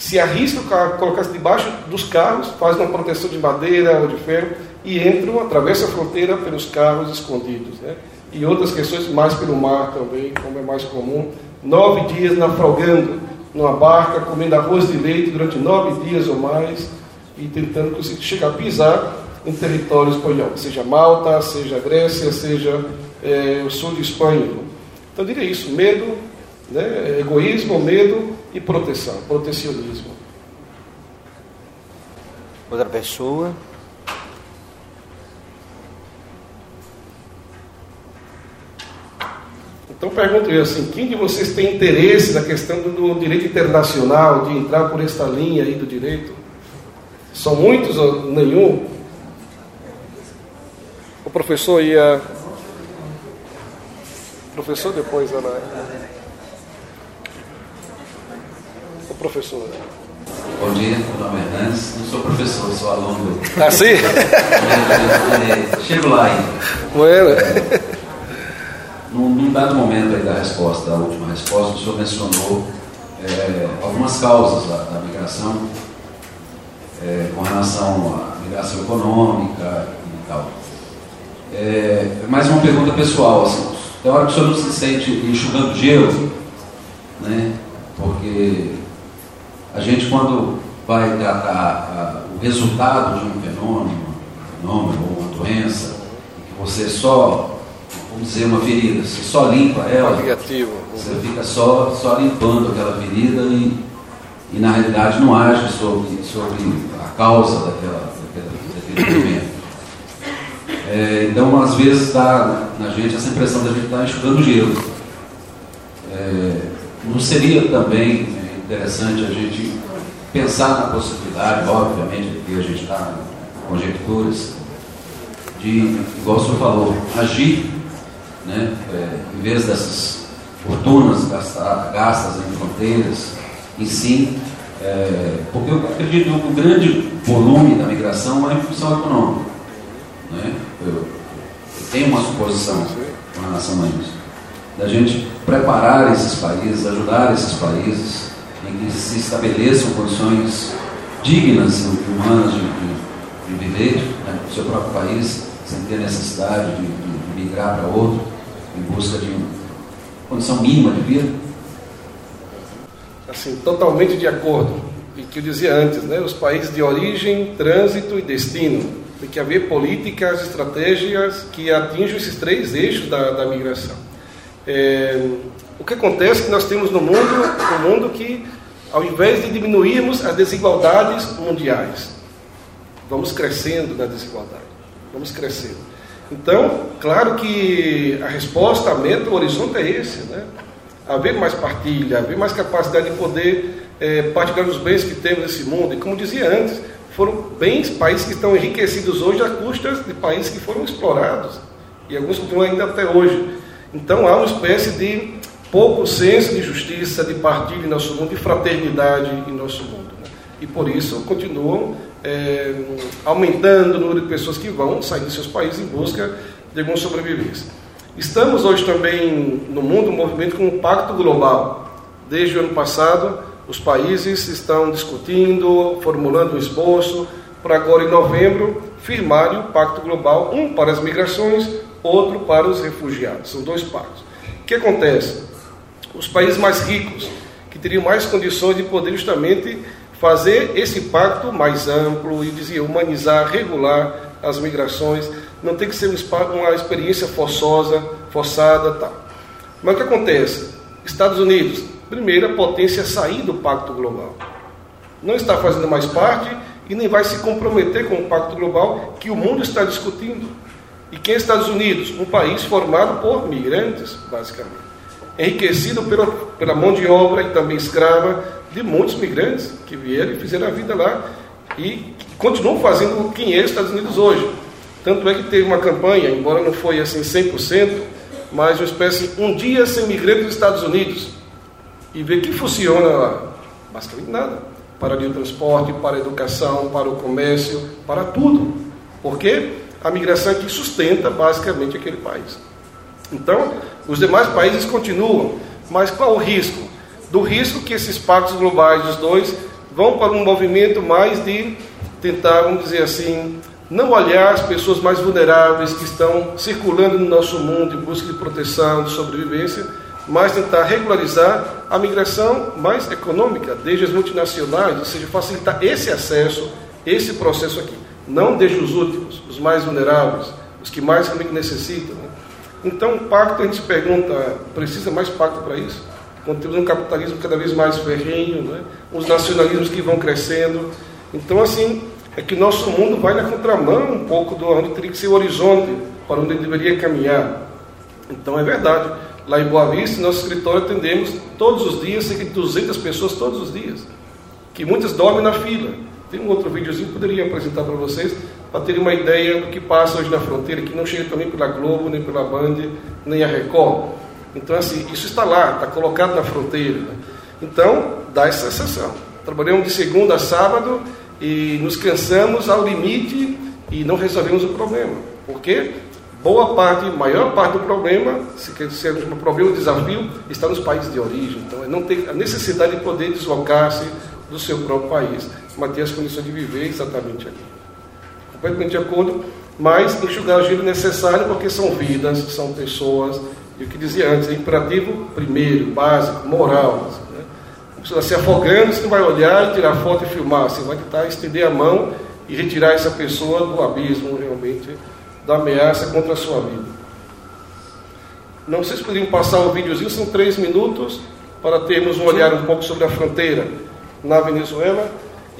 se arriscam a colocar-se debaixo dos carros, fazem uma proteção de madeira ou de ferro e entram, atravessam a fronteira pelos carros escondidos. Né? E outras questões mais pelo mar também, como é mais comum. Nove dias naufragando numa barca, comendo arroz de leite durante nove dias ou mais e tentando conseguir chegar a pisar em território espanhol, seja Malta, seja Grécia, seja é, o sul de Espanha. Então, diria isso: medo, né, egoísmo, medo e proteção, protecionismo. Outra pessoa. Então pergunto eu assim, quem de vocês tem interesse na questão do, direito internacional, de entrar por esta linha aí do direito? São muitos ou nenhum? O professor ia. O professor depois ela professor? Bom dia, meu nome é Hernandes, não sou professor, sou aluno. Ah, sim? Chego lá ainda. Bueno. Num, num, dado momento aí da resposta, da última resposta, o senhor mencionou é, algumas causas da, da migração é, com relação à migração econômica e tal. É, mais uma pergunta pessoal, assim, tem hora que o senhor não se sente enxugando gelo, né? Porque a gente, quando vai tratar o resultado de um fenômeno, um fenômeno ou uma doença, que você só, vamos dizer, uma ferida, você só limpa ela, você fica só, só limpando aquela ferida e, e na realidade não age sobre, sobre a causa daquela, daquela, daquele evento. É, então, às vezes, dá na gente essa impressão de a gente estar tá enxugando gelo. É, não seria também interessante a gente pensar na possibilidade, obviamente, porque a gente está conjecturas, de, igual o senhor falou, agir, né, é, em vez dessas fortunas gastar, gastas em fronteiras, em si, é, porque eu acredito que o grande volume da migração é em função econômica. Né? Eu, eu tem uma suposição com relação a isso. Da gente preparar esses países, ajudar esses países que se estabeleçam condições dignas e humanas de, de, de viver né, no seu próprio país, sem ter necessidade de, de migrar para outro, em busca de uma condição mínima de vida. Assim, totalmente de acordo. E que eu dizia antes, né, os países de origem, trânsito e destino. Tem que haver políticas, estratégias que atinjam esses três eixos da, da migração. É, o que acontece é que nós temos no mundo um mundo que, ao invés de diminuirmos as desigualdades mundiais, vamos crescendo na desigualdade, vamos crescendo. Então, claro que a resposta, a meta, o horizonte é esse, né? Haver mais partilha, haver mais capacidade de poder é, partilhar os bens que temos nesse mundo. E como dizia antes, foram bens, países que estão enriquecidos hoje a custas de países que foram explorados. E alguns continuam ainda até hoje. Então há uma espécie de pouco senso de justiça, de partilha em nosso mundo, de fraternidade em nosso mundo. Né? E por isso continuam é, aumentando o número de pessoas que vão sair de seus países em busca de alguma sobrevivência. Estamos hoje também no mundo um movimento com um pacto global. Desde o ano passado, os países estão discutindo, formulando um esboço para agora em novembro firmarem o pacto global, um para as migrações, outro para os refugiados. São dois pactos. O que acontece? Os países mais ricos, que teriam mais condições de poder justamente fazer esse pacto mais amplo e dizia humanizar, regular as migrações, não tem que ser uma experiência forçosa, forçada, tal. Mas o que acontece? Estados Unidos, primeira potência a sair do Pacto Global, não está fazendo mais parte e nem vai se comprometer com o Pacto Global que o mundo está discutindo. E quem é Estados Unidos? Um país formado por migrantes, basicamente, enriquecido pela, pela mão de obra e também escrava de muitos migrantes que vieram e fizeram a vida lá e continuam fazendo quem é os Estados Unidos hoje. Tanto é que teve uma campanha, embora não foi assim 100%, mas uma espécie um dia sem migrante nos Estados Unidos e ver que funciona lá. Basicamente nada. Para o transporte, para a educação, para o comércio, para tudo. Porque a migração é que sustenta basicamente aquele país. Então, os demais países continuam, mas qual o risco? do risco que esses pactos globais dos dois vão para um movimento mais de tentar, vamos dizer assim, não olhar as pessoas mais vulneráveis que estão circulando no nosso mundo em busca de proteção, de sobrevivência, mas tentar regularizar a migração mais econômica, desde as multinacionais, ou seja, facilitar esse acesso, esse processo aqui. Não desde os últimos, os mais vulneráveis, os que mais realmente necessitam. Né? Então, o pacto, a gente se pergunta, precisa mais pacto para isso? quando temos um capitalismo cada vez mais ferrenho, né? os nacionalismos que vão crescendo. Então, assim, é que nosso mundo vai na contramão um pouco do onde teria que ser o horizonte para onde ele deveria caminhar. Então, é verdade. Lá em Boa Vista, nosso escritório atendemos todos os dias, cerca de 200 pessoas todos os dias, que muitas dormem na fila. Tem um outro videozinho que poderia apresentar para vocês, para terem uma ideia do que passa hoje na fronteira, que não chega também pela Globo, nem pela Band, nem a Record. Então, assim, isso está lá, está colocado na fronteira. Né? Então, dá essa sensação. Trabalhamos de segunda a sábado e nos cansamos ao limite e não resolvemos o problema. Porque boa parte, maior parte do problema, se quer ser um problema, um desafio, está nos países de origem. Então, é não tem a necessidade de poder deslocar-se do seu próprio país, mas ter as condições de viver exatamente ali. Completamente de acordo, mas enxugar o gelo necessário porque são vidas, são pessoas, e o que dizia antes, é imperativo primeiro, básico, moral. Né? Você está se afogando, você não vai olhar, tirar foto e filmar, você vai tentar estender a mão e retirar essa pessoa do abismo, realmente, da ameaça contra a sua vida. Não sei se poderiam passar o videozinho, são três minutos, para termos um olhar um pouco sobre a fronteira na Venezuela.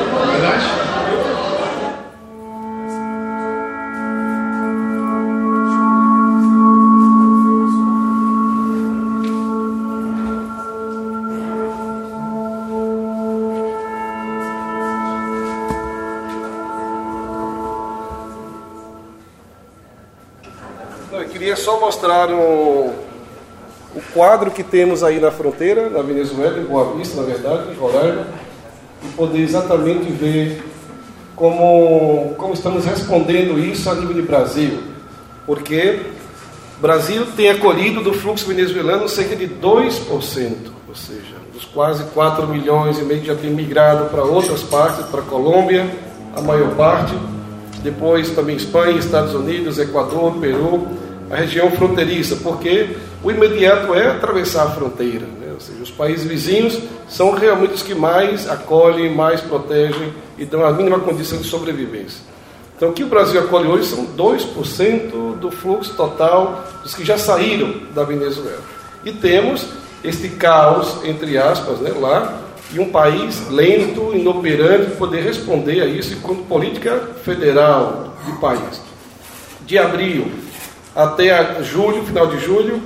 Verdade? Queria só mostrar o quadro que temos aí na fronteira, na Venezuela, em Boa Vista, na verdade, em Roraima, e poder exatamente ver como, como estamos respondendo isso a nível de Brasil. Porque o Brasil tem acolhido do fluxo venezuelano cerca de 2%, ou seja, dos quase 4 milhões e meio que já tem migrado para outras partes, para a Colômbia, a maior parte, depois também Espanha, Estados Unidos, Equador, Peru, a região fronteiriça, porque o imediato é atravessar a fronteira? Ou seja, os países vizinhos são realmente os que mais acolhem, mais protegem e dão a mínima condição de sobrevivência. Então, o que o Brasil acolhe hoje são 2% do fluxo total dos que já saíram da Venezuela. E temos este caos, entre aspas, né, lá, e um país lento, inoperante, poder responder a isso enquanto política federal de país. De abril até julho, final de julho,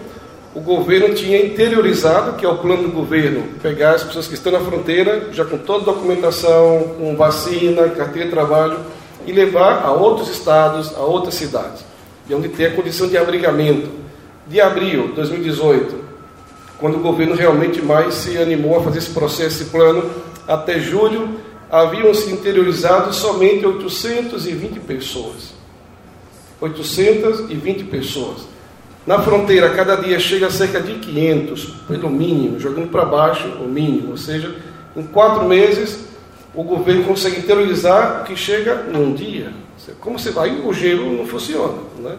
o governo tinha interiorizado, que é o plano do governo, pegar as pessoas que estão na fronteira, já com toda a documentação, com vacina, carteira de trabalho, e levar a outros estados, a outras cidades, e onde tem a condição de abrigamento. De abril de 2018, quando o governo realmente mais se animou a fazer esse processo, esse plano, até julho, haviam se interiorizado somente 820 pessoas. 820 pessoas. Na fronteira, cada dia chega cerca de 500, pelo mínimo, jogando para baixo o mínimo. Ou seja, em quatro meses, o governo consegue interiorizar o que chega num dia. Como você vai? O gelo não funciona. Né?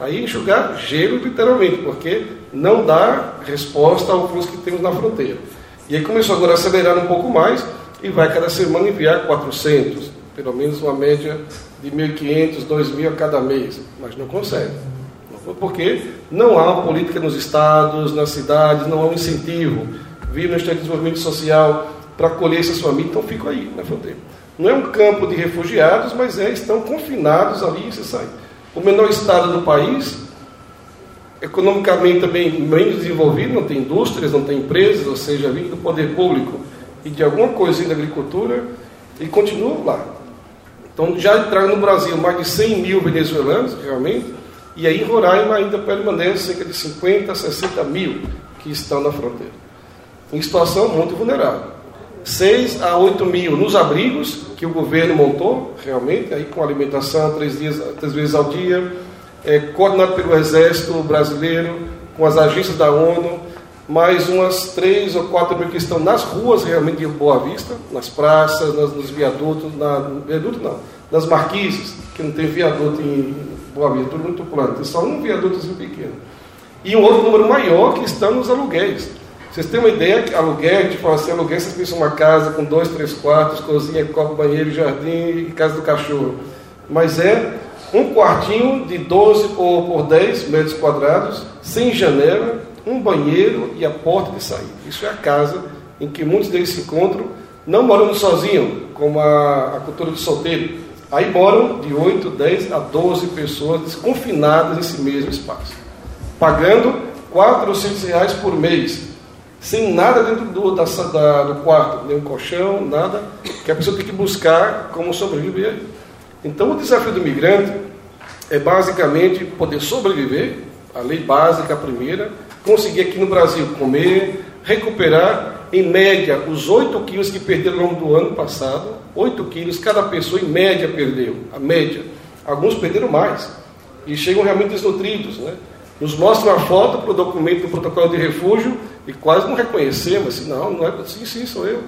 Aí enxugar gelo literalmente, porque não dá resposta ao fluxo que temos na fronteira. E aí começou agora a acelerar um pouco mais e vai cada semana enviar 400, pelo menos uma média de 1.500, 2.000 a cada mês, mas não consegue. Porque não há uma política nos estados, nas cidades, não há um incentivo. Vir no Estado de Desenvolvimento Social para acolher essas famílias, então ficam aí na fronteira. Não é um campo de refugiados, mas é, estão confinados ali e se saem. O menor estado do país, economicamente também menos desenvolvido, não tem indústrias, não tem empresas, ou seja, vindo do poder público e de alguma coisinha da agricultura, e continua lá. Então já entraram no Brasil mais de 100 mil venezuelanos, realmente, e aí em Roraima ainda permanece cerca de 50, 60 mil que estão na fronteira. Em situação muito vulnerável. 6 a 8 mil nos abrigos que o governo montou, realmente, aí com alimentação três, dias, três vezes ao dia, é, coordenado pelo Exército Brasileiro, com as agências da ONU, mais umas 3 ou 4 mil que estão nas ruas realmente de Boa Vista, nas praças, nas, nos viadutos, na, viaduto não, nas marquises, que não tem viaduto em Boa Vista, tudo muito plano, tem só um viadutozinho pequeno. E um outro número maior que estão nos aluguéis. Vocês têm uma ideia aluguel, fala assim, aluguel, vocês pensam uma casa com dois, três quartos, cozinha, copo, banheiro, jardim e casa do cachorro. Mas é um quartinho de 12 por, por 10 metros quadrados, sem janela, um banheiro e a porta de saída. Isso é a casa em que muitos deles se encontram, não morando sozinhos, como a, a cultura do solteiro. Aí moram de 8, 10 a 12 pessoas confinadas nesse mesmo espaço, pagando 400 reais por mês sem nada dentro do, da, da, do quarto, nem um colchão, nada, que a pessoa tem que buscar como sobreviver. Então, o desafio do migrante é basicamente poder sobreviver, a lei básica, a primeira, conseguir aqui no Brasil comer, recuperar, em média, os 8 quilos que perderam ao longo do ano passado. 8 quilos cada pessoa, em média, perdeu. A média. Alguns perderam mais. E chegam realmente desnutridos. Né? Nos mostram a foto para o documento do protocolo de refúgio e quase não reconhecemos. Assim, não, não é. Sim, sim, sou eu.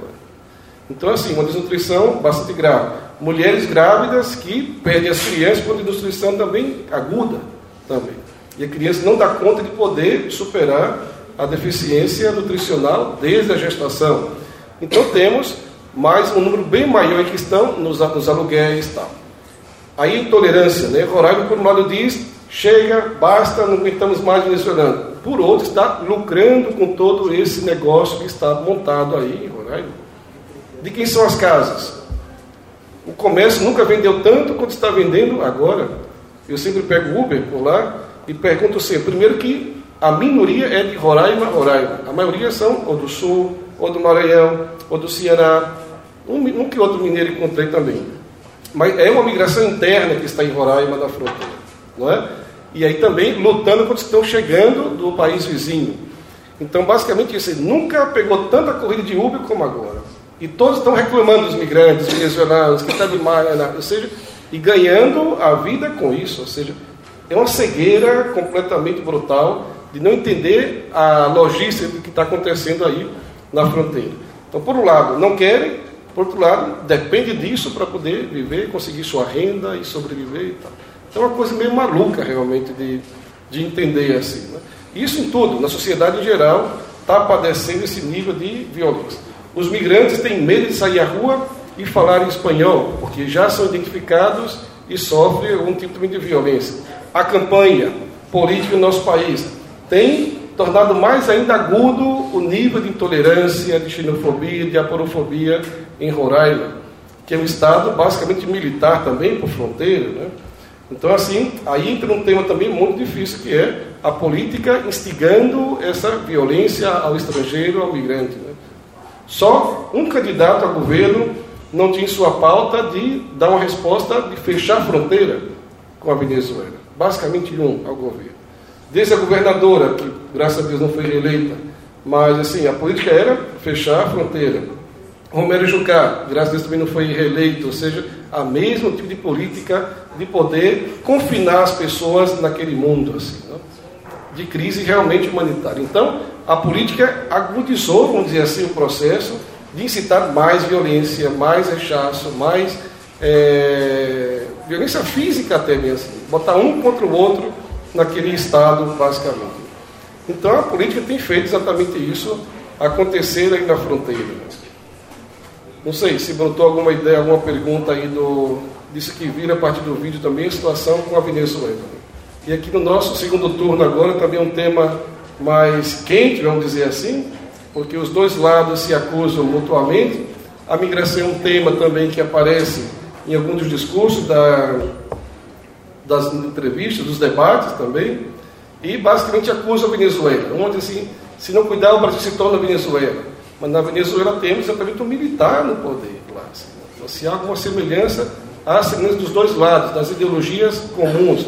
Então, assim, uma desnutrição bastante grave. Mulheres grávidas que perdem as crianças por desnutrição também aguda. também. E a criança não dá conta de poder superar a deficiência nutricional desde a gestação. Então, temos mais um número bem maior que estão nos, nos aluguéis e tal. Aí, intolerância, né? Roraima, por um lado, diz: chega, basta, não aguentamos mais venezuelano. Por outro, está lucrando com todo esse negócio que está montado aí em Roraima. De quem são as casas? O comércio nunca vendeu tanto quanto está vendendo agora. Eu sempre pego Uber por lá e pergunto sempre, primeiro que a minoria é de Roraima, Roraima. A maioria são ou do Sul, ou do Maranhão, ou do Ceará. Um, um que outro mineiro encontrei também. Mas é uma migração interna que está em Roraima da fronteira, não é? E aí também lutando quando estão chegando do país vizinho. Então, basicamente, isso nunca pegou tanta corrida de Uber como agora. E todos estão reclamando dos migrantes venezuelanos, que está demais, né? ou seja, e ganhando a vida com isso. Ou seja, é uma cegueira completamente brutal de não entender a logística do que está acontecendo aí na fronteira. Então, por um lado, não querem, por outro lado, depende disso para poder viver, conseguir sua renda e sobreviver e tal. Então, é uma coisa meio maluca, realmente, de, de entender assim. Né? Isso em tudo, na sociedade em geral, está padecendo esse nível de violência. Os migrantes têm medo de sair à rua e falar em espanhol, porque já são identificados e sofrem algum tipo de violência. A campanha política no nosso país tem tornado mais ainda agudo o nível de intolerância, de xenofobia, de aporofobia em Roraima, que é um estado basicamente militar também, por fronteira. Né? Então, assim, aí entra um tema também muito difícil, que é a política instigando essa violência ao estrangeiro, ao migrante. Né? Só um candidato a governo não tinha em sua pauta de dar uma resposta de fechar a fronteira com a Venezuela. Basicamente um ao governo. Desde a governadora, que graças a Deus não foi reeleita, mas assim, a política era fechar a fronteira. Romero Jucá, graças a Deus também não foi reeleito, ou seja, a mesmo tipo de política de poder confinar as pessoas naquele mundo, assim, né? de crise realmente humanitária. Então, a política agudizou, vamos dizer assim, o processo de incitar mais violência, mais rechaço, mais é, violência física até mesmo, botar um contra o outro naquele estado, basicamente. Então a política tem feito exatamente isso acontecer aí na fronteira. Não sei se brotou alguma ideia, alguma pergunta aí do, disso que vira a partir do vídeo também, a situação com a Venezuela. E aqui no nosso segundo turno agora também um tema mais quente, vamos dizer assim, porque os dois lados se acusam mutuamente. A migração é um tema também que aparece em alguns dos discursos da, das entrevistas, dos debates também, e basicamente acusa a Venezuela, onde assim, se não cuidar o Brasil se torna Venezuela. Mas na Venezuela temos exatamente um militar no poder lá. Assim, então, se há alguma semelhança, há semelhança dos dois lados, das ideologias comuns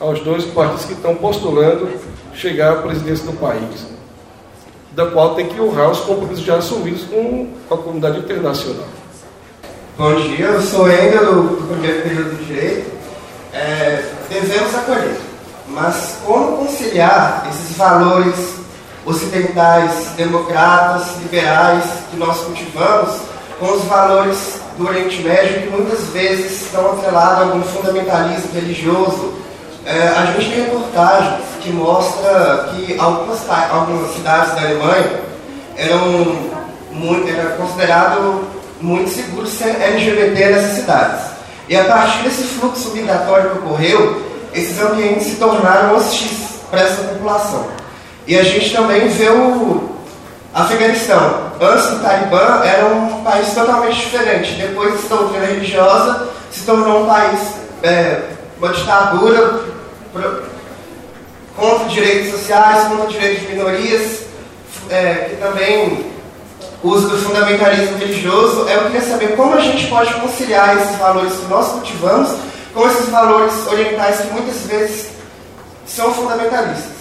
aos dois partidos que estão postulando chegar à presidência do país, da qual tem que honrar os compromissos já assumidos com a comunidade internacional. Bom dia, eu sou Engel, do primeiro período do Direito. É, devemos acolher, mas como conciliar esses valores ocidentais, democratas, liberais que nós cultivamos com os valores do Oriente Médio que muitas vezes estão atrelados a algum fundamentalismo religioso, é, a gente tem reportagens que mostra que algumas, algumas cidades da Alemanha eram muito, era considerado muito seguro ser LGBT nessas cidades. E a partir desse fluxo migratório que ocorreu, esses ambientes se tornaram hostis para essa população. E a gente também vê o Afeganistão. Antes do Talibã era um país totalmente diferente. Depois da doutrina religiosa se tornou um país, é, uma ditadura contra direitos sociais, contra direitos de minorias, é, que também usa do fundamentalismo religioso. Eu queria saber como a gente pode conciliar esses valores que nós cultivamos com esses valores orientais que muitas vezes são fundamentalistas.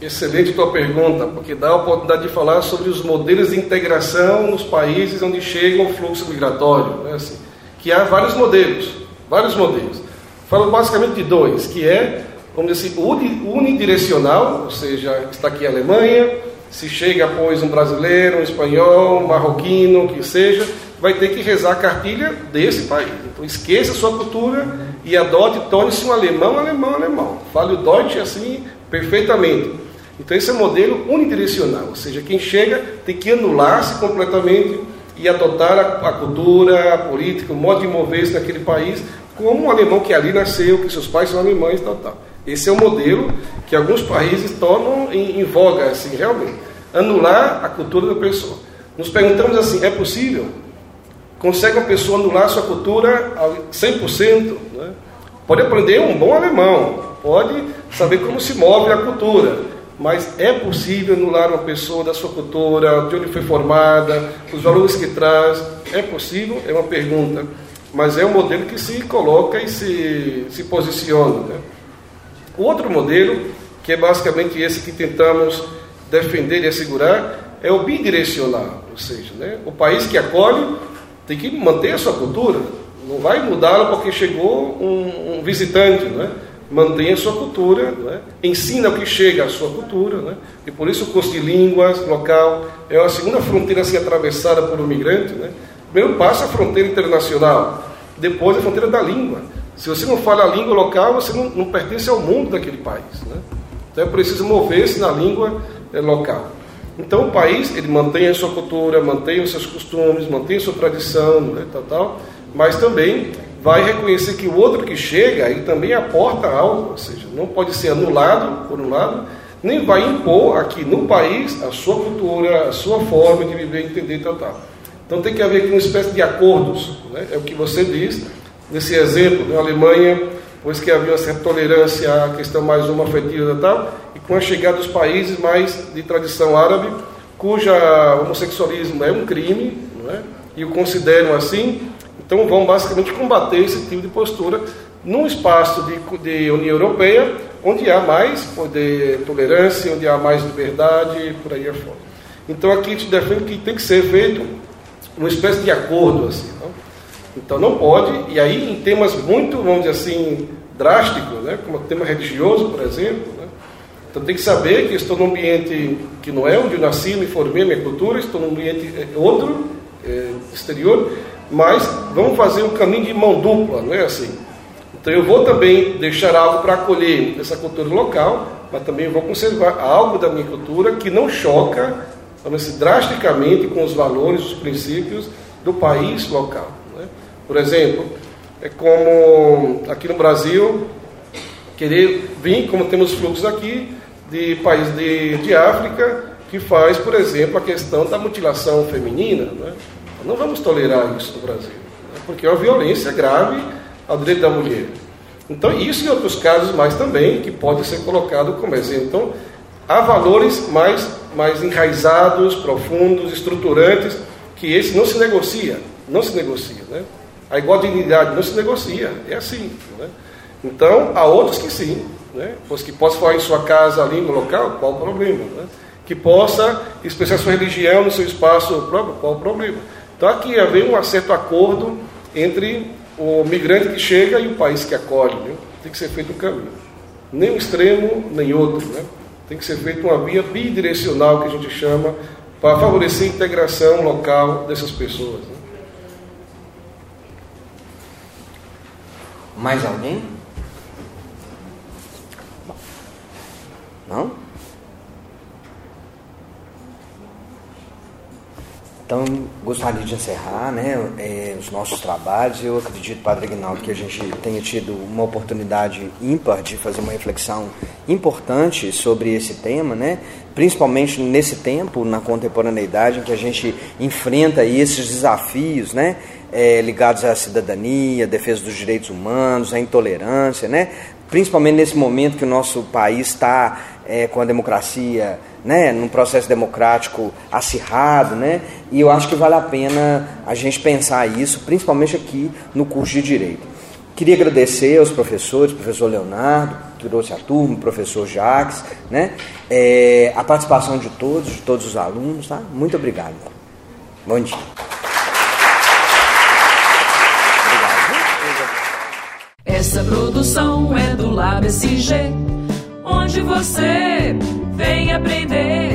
Excelente tua pergunta, porque dá a oportunidade de falar sobre os modelos de integração nos países onde chega o fluxo migratório. Né? Assim, que há vários modelos, vários modelos. Falo basicamente de dois, que é, vamos dizer assim, unidirecional, ou seja, está aqui a Alemanha, se chega, pois, um brasileiro, um espanhol, um marroquino, que seja, vai ter que rezar a cartilha desse país. Então esqueça a sua cultura e adote, torne-se um alemão, alemão, alemão. Fale o Deutsch assim perfeitamente. Então esse é o modelo unidirecional, ou seja, quem chega tem que anular-se completamente e adotar a, a, cultura, a política, o modo de mover-se naquele país, como um alemão que ali nasceu, que seus pais são alemães, tal, tal. Esse é o modelo que alguns países tornam em, em voga, assim, realmente. Anular a cultura da pessoa. Nos perguntamos assim, é possível? Consegue uma pessoa anular sua cultura ao 100%? Né? Pode aprender um bom alemão, pode saber como se move a cultura, mas é possível anular uma pessoa da sua cultura, de onde foi formada, os valores que traz? É possível? É uma pergunta. Mas é um modelo que se coloca e se, se posiciona. Né? Outro modelo, que é basicamente esse que tentamos defender e assegurar, é o bidirecional, ou seja, né, o país que acolhe tem que manter a sua cultura, não vai mudá-la porque chegou um, um visitante, né? mantém a sua cultura, né? ensina o que chega à sua cultura, né? e por isso o curso de línguas local é a segunda fronteira a ser atravessada por um migrante. Né? Primeiro passo é a fronteira internacional, depois a fronteira da língua. Se você não fala a língua local, você não, não pertence ao mundo daquele país. Né? Então é preciso mover-se na língua é, local. Então o país ele mantém a sua cultura, mantém os seus costumes, mantém a sua tradição, né, tal, tal, mas também vai reconhecer que o outro que chega ele também aporta algo, ou seja, não pode ser anulado por um lado, nem vai impor aqui no país a sua cultura, a sua forma de viver, entender, tal, tal. Então tem que haver aqui uma espécie de acordos, né? é o que você diz, nesse exemplo, na Alemanha, pois que havia uma certa tolerância à questão mais homoafetiva e tal, e com a chegada dos países mais de tradição árabe, cuja homossexualismo é um crime, é? e o consideram assim, então vão basicamente combater esse tipo de postura num espaço de, de União Europeia, onde há mais poder, tolerância, onde há mais liberdade, por aí afora. Então aqui a gente defende que tem que ser feito uma espécie de acordo assim, não? Então não pode, e aí em temas muito, vamos dizer assim, drásticos, né, como o tema religioso, por exemplo, né, então tem que saber que estou num ambiente que não é onde eu nasci, me formei, minha cultura, estou num ambiente é, outro, é, exterior, mas vamos fazer um caminho de mão dupla, não é assim? Então eu vou também deixar algo para acolher essa cultura local, mas também vou conservar algo da minha cultura que não choca, vamos dizer, drasticamente com os valores, os princípios do país local. Por exemplo, é como aqui no Brasil, querer vir, como temos fluxos aqui, de países de, de África, que faz, por exemplo, a questão da mutilação feminina. Né? Não vamos tolerar isso no Brasil, né? porque é uma violência grave ao direito da mulher. Então, isso e outros casos mais também, que pode ser colocado como exemplo. Então, há valores mais, mais enraizados, profundos, estruturantes, que esse não se negocia, não se negocia, né? A igualdade não se negocia, é assim. Né? Então, há outros que sim, né? Pois que possa falar em sua casa língua local, qual o problema? Né? Que possa expressar sua religião no seu espaço próprio, qual o problema? Então, aqui haver um certo acordo entre o migrante que chega e o país que acolhe. Né? Tem que ser feito um caminho. Nem um extremo, nem outro. Né? Tem que ser feita uma via bidirecional, que a gente chama, para favorecer a integração local dessas pessoas. Né? Mais alguém? Não? Então, gostaria de encerrar né, é, os nossos trabalhos. Eu acredito, Padre Aguinaldo, que a gente tenha tido uma oportunidade ímpar de fazer uma reflexão importante sobre esse tema, né? principalmente nesse tempo, na contemporaneidade, em que a gente enfrenta esses desafios né? é, ligados à cidadania, à defesa dos direitos humanos, à intolerância, né? principalmente nesse momento que o nosso país está é, com a democracia, né, num processo democrático acirrado, né, e eu acho que vale a pena a gente pensar isso, principalmente aqui no curso de Direito. Queria agradecer aos professores, professor Leonardo, que trouxe a turma, professor Jacques, né, é, a participação de todos, de todos os alunos, tá? Muito obrigado. Bom dia. Essa produção é do Lab SG, onde você vem aprender.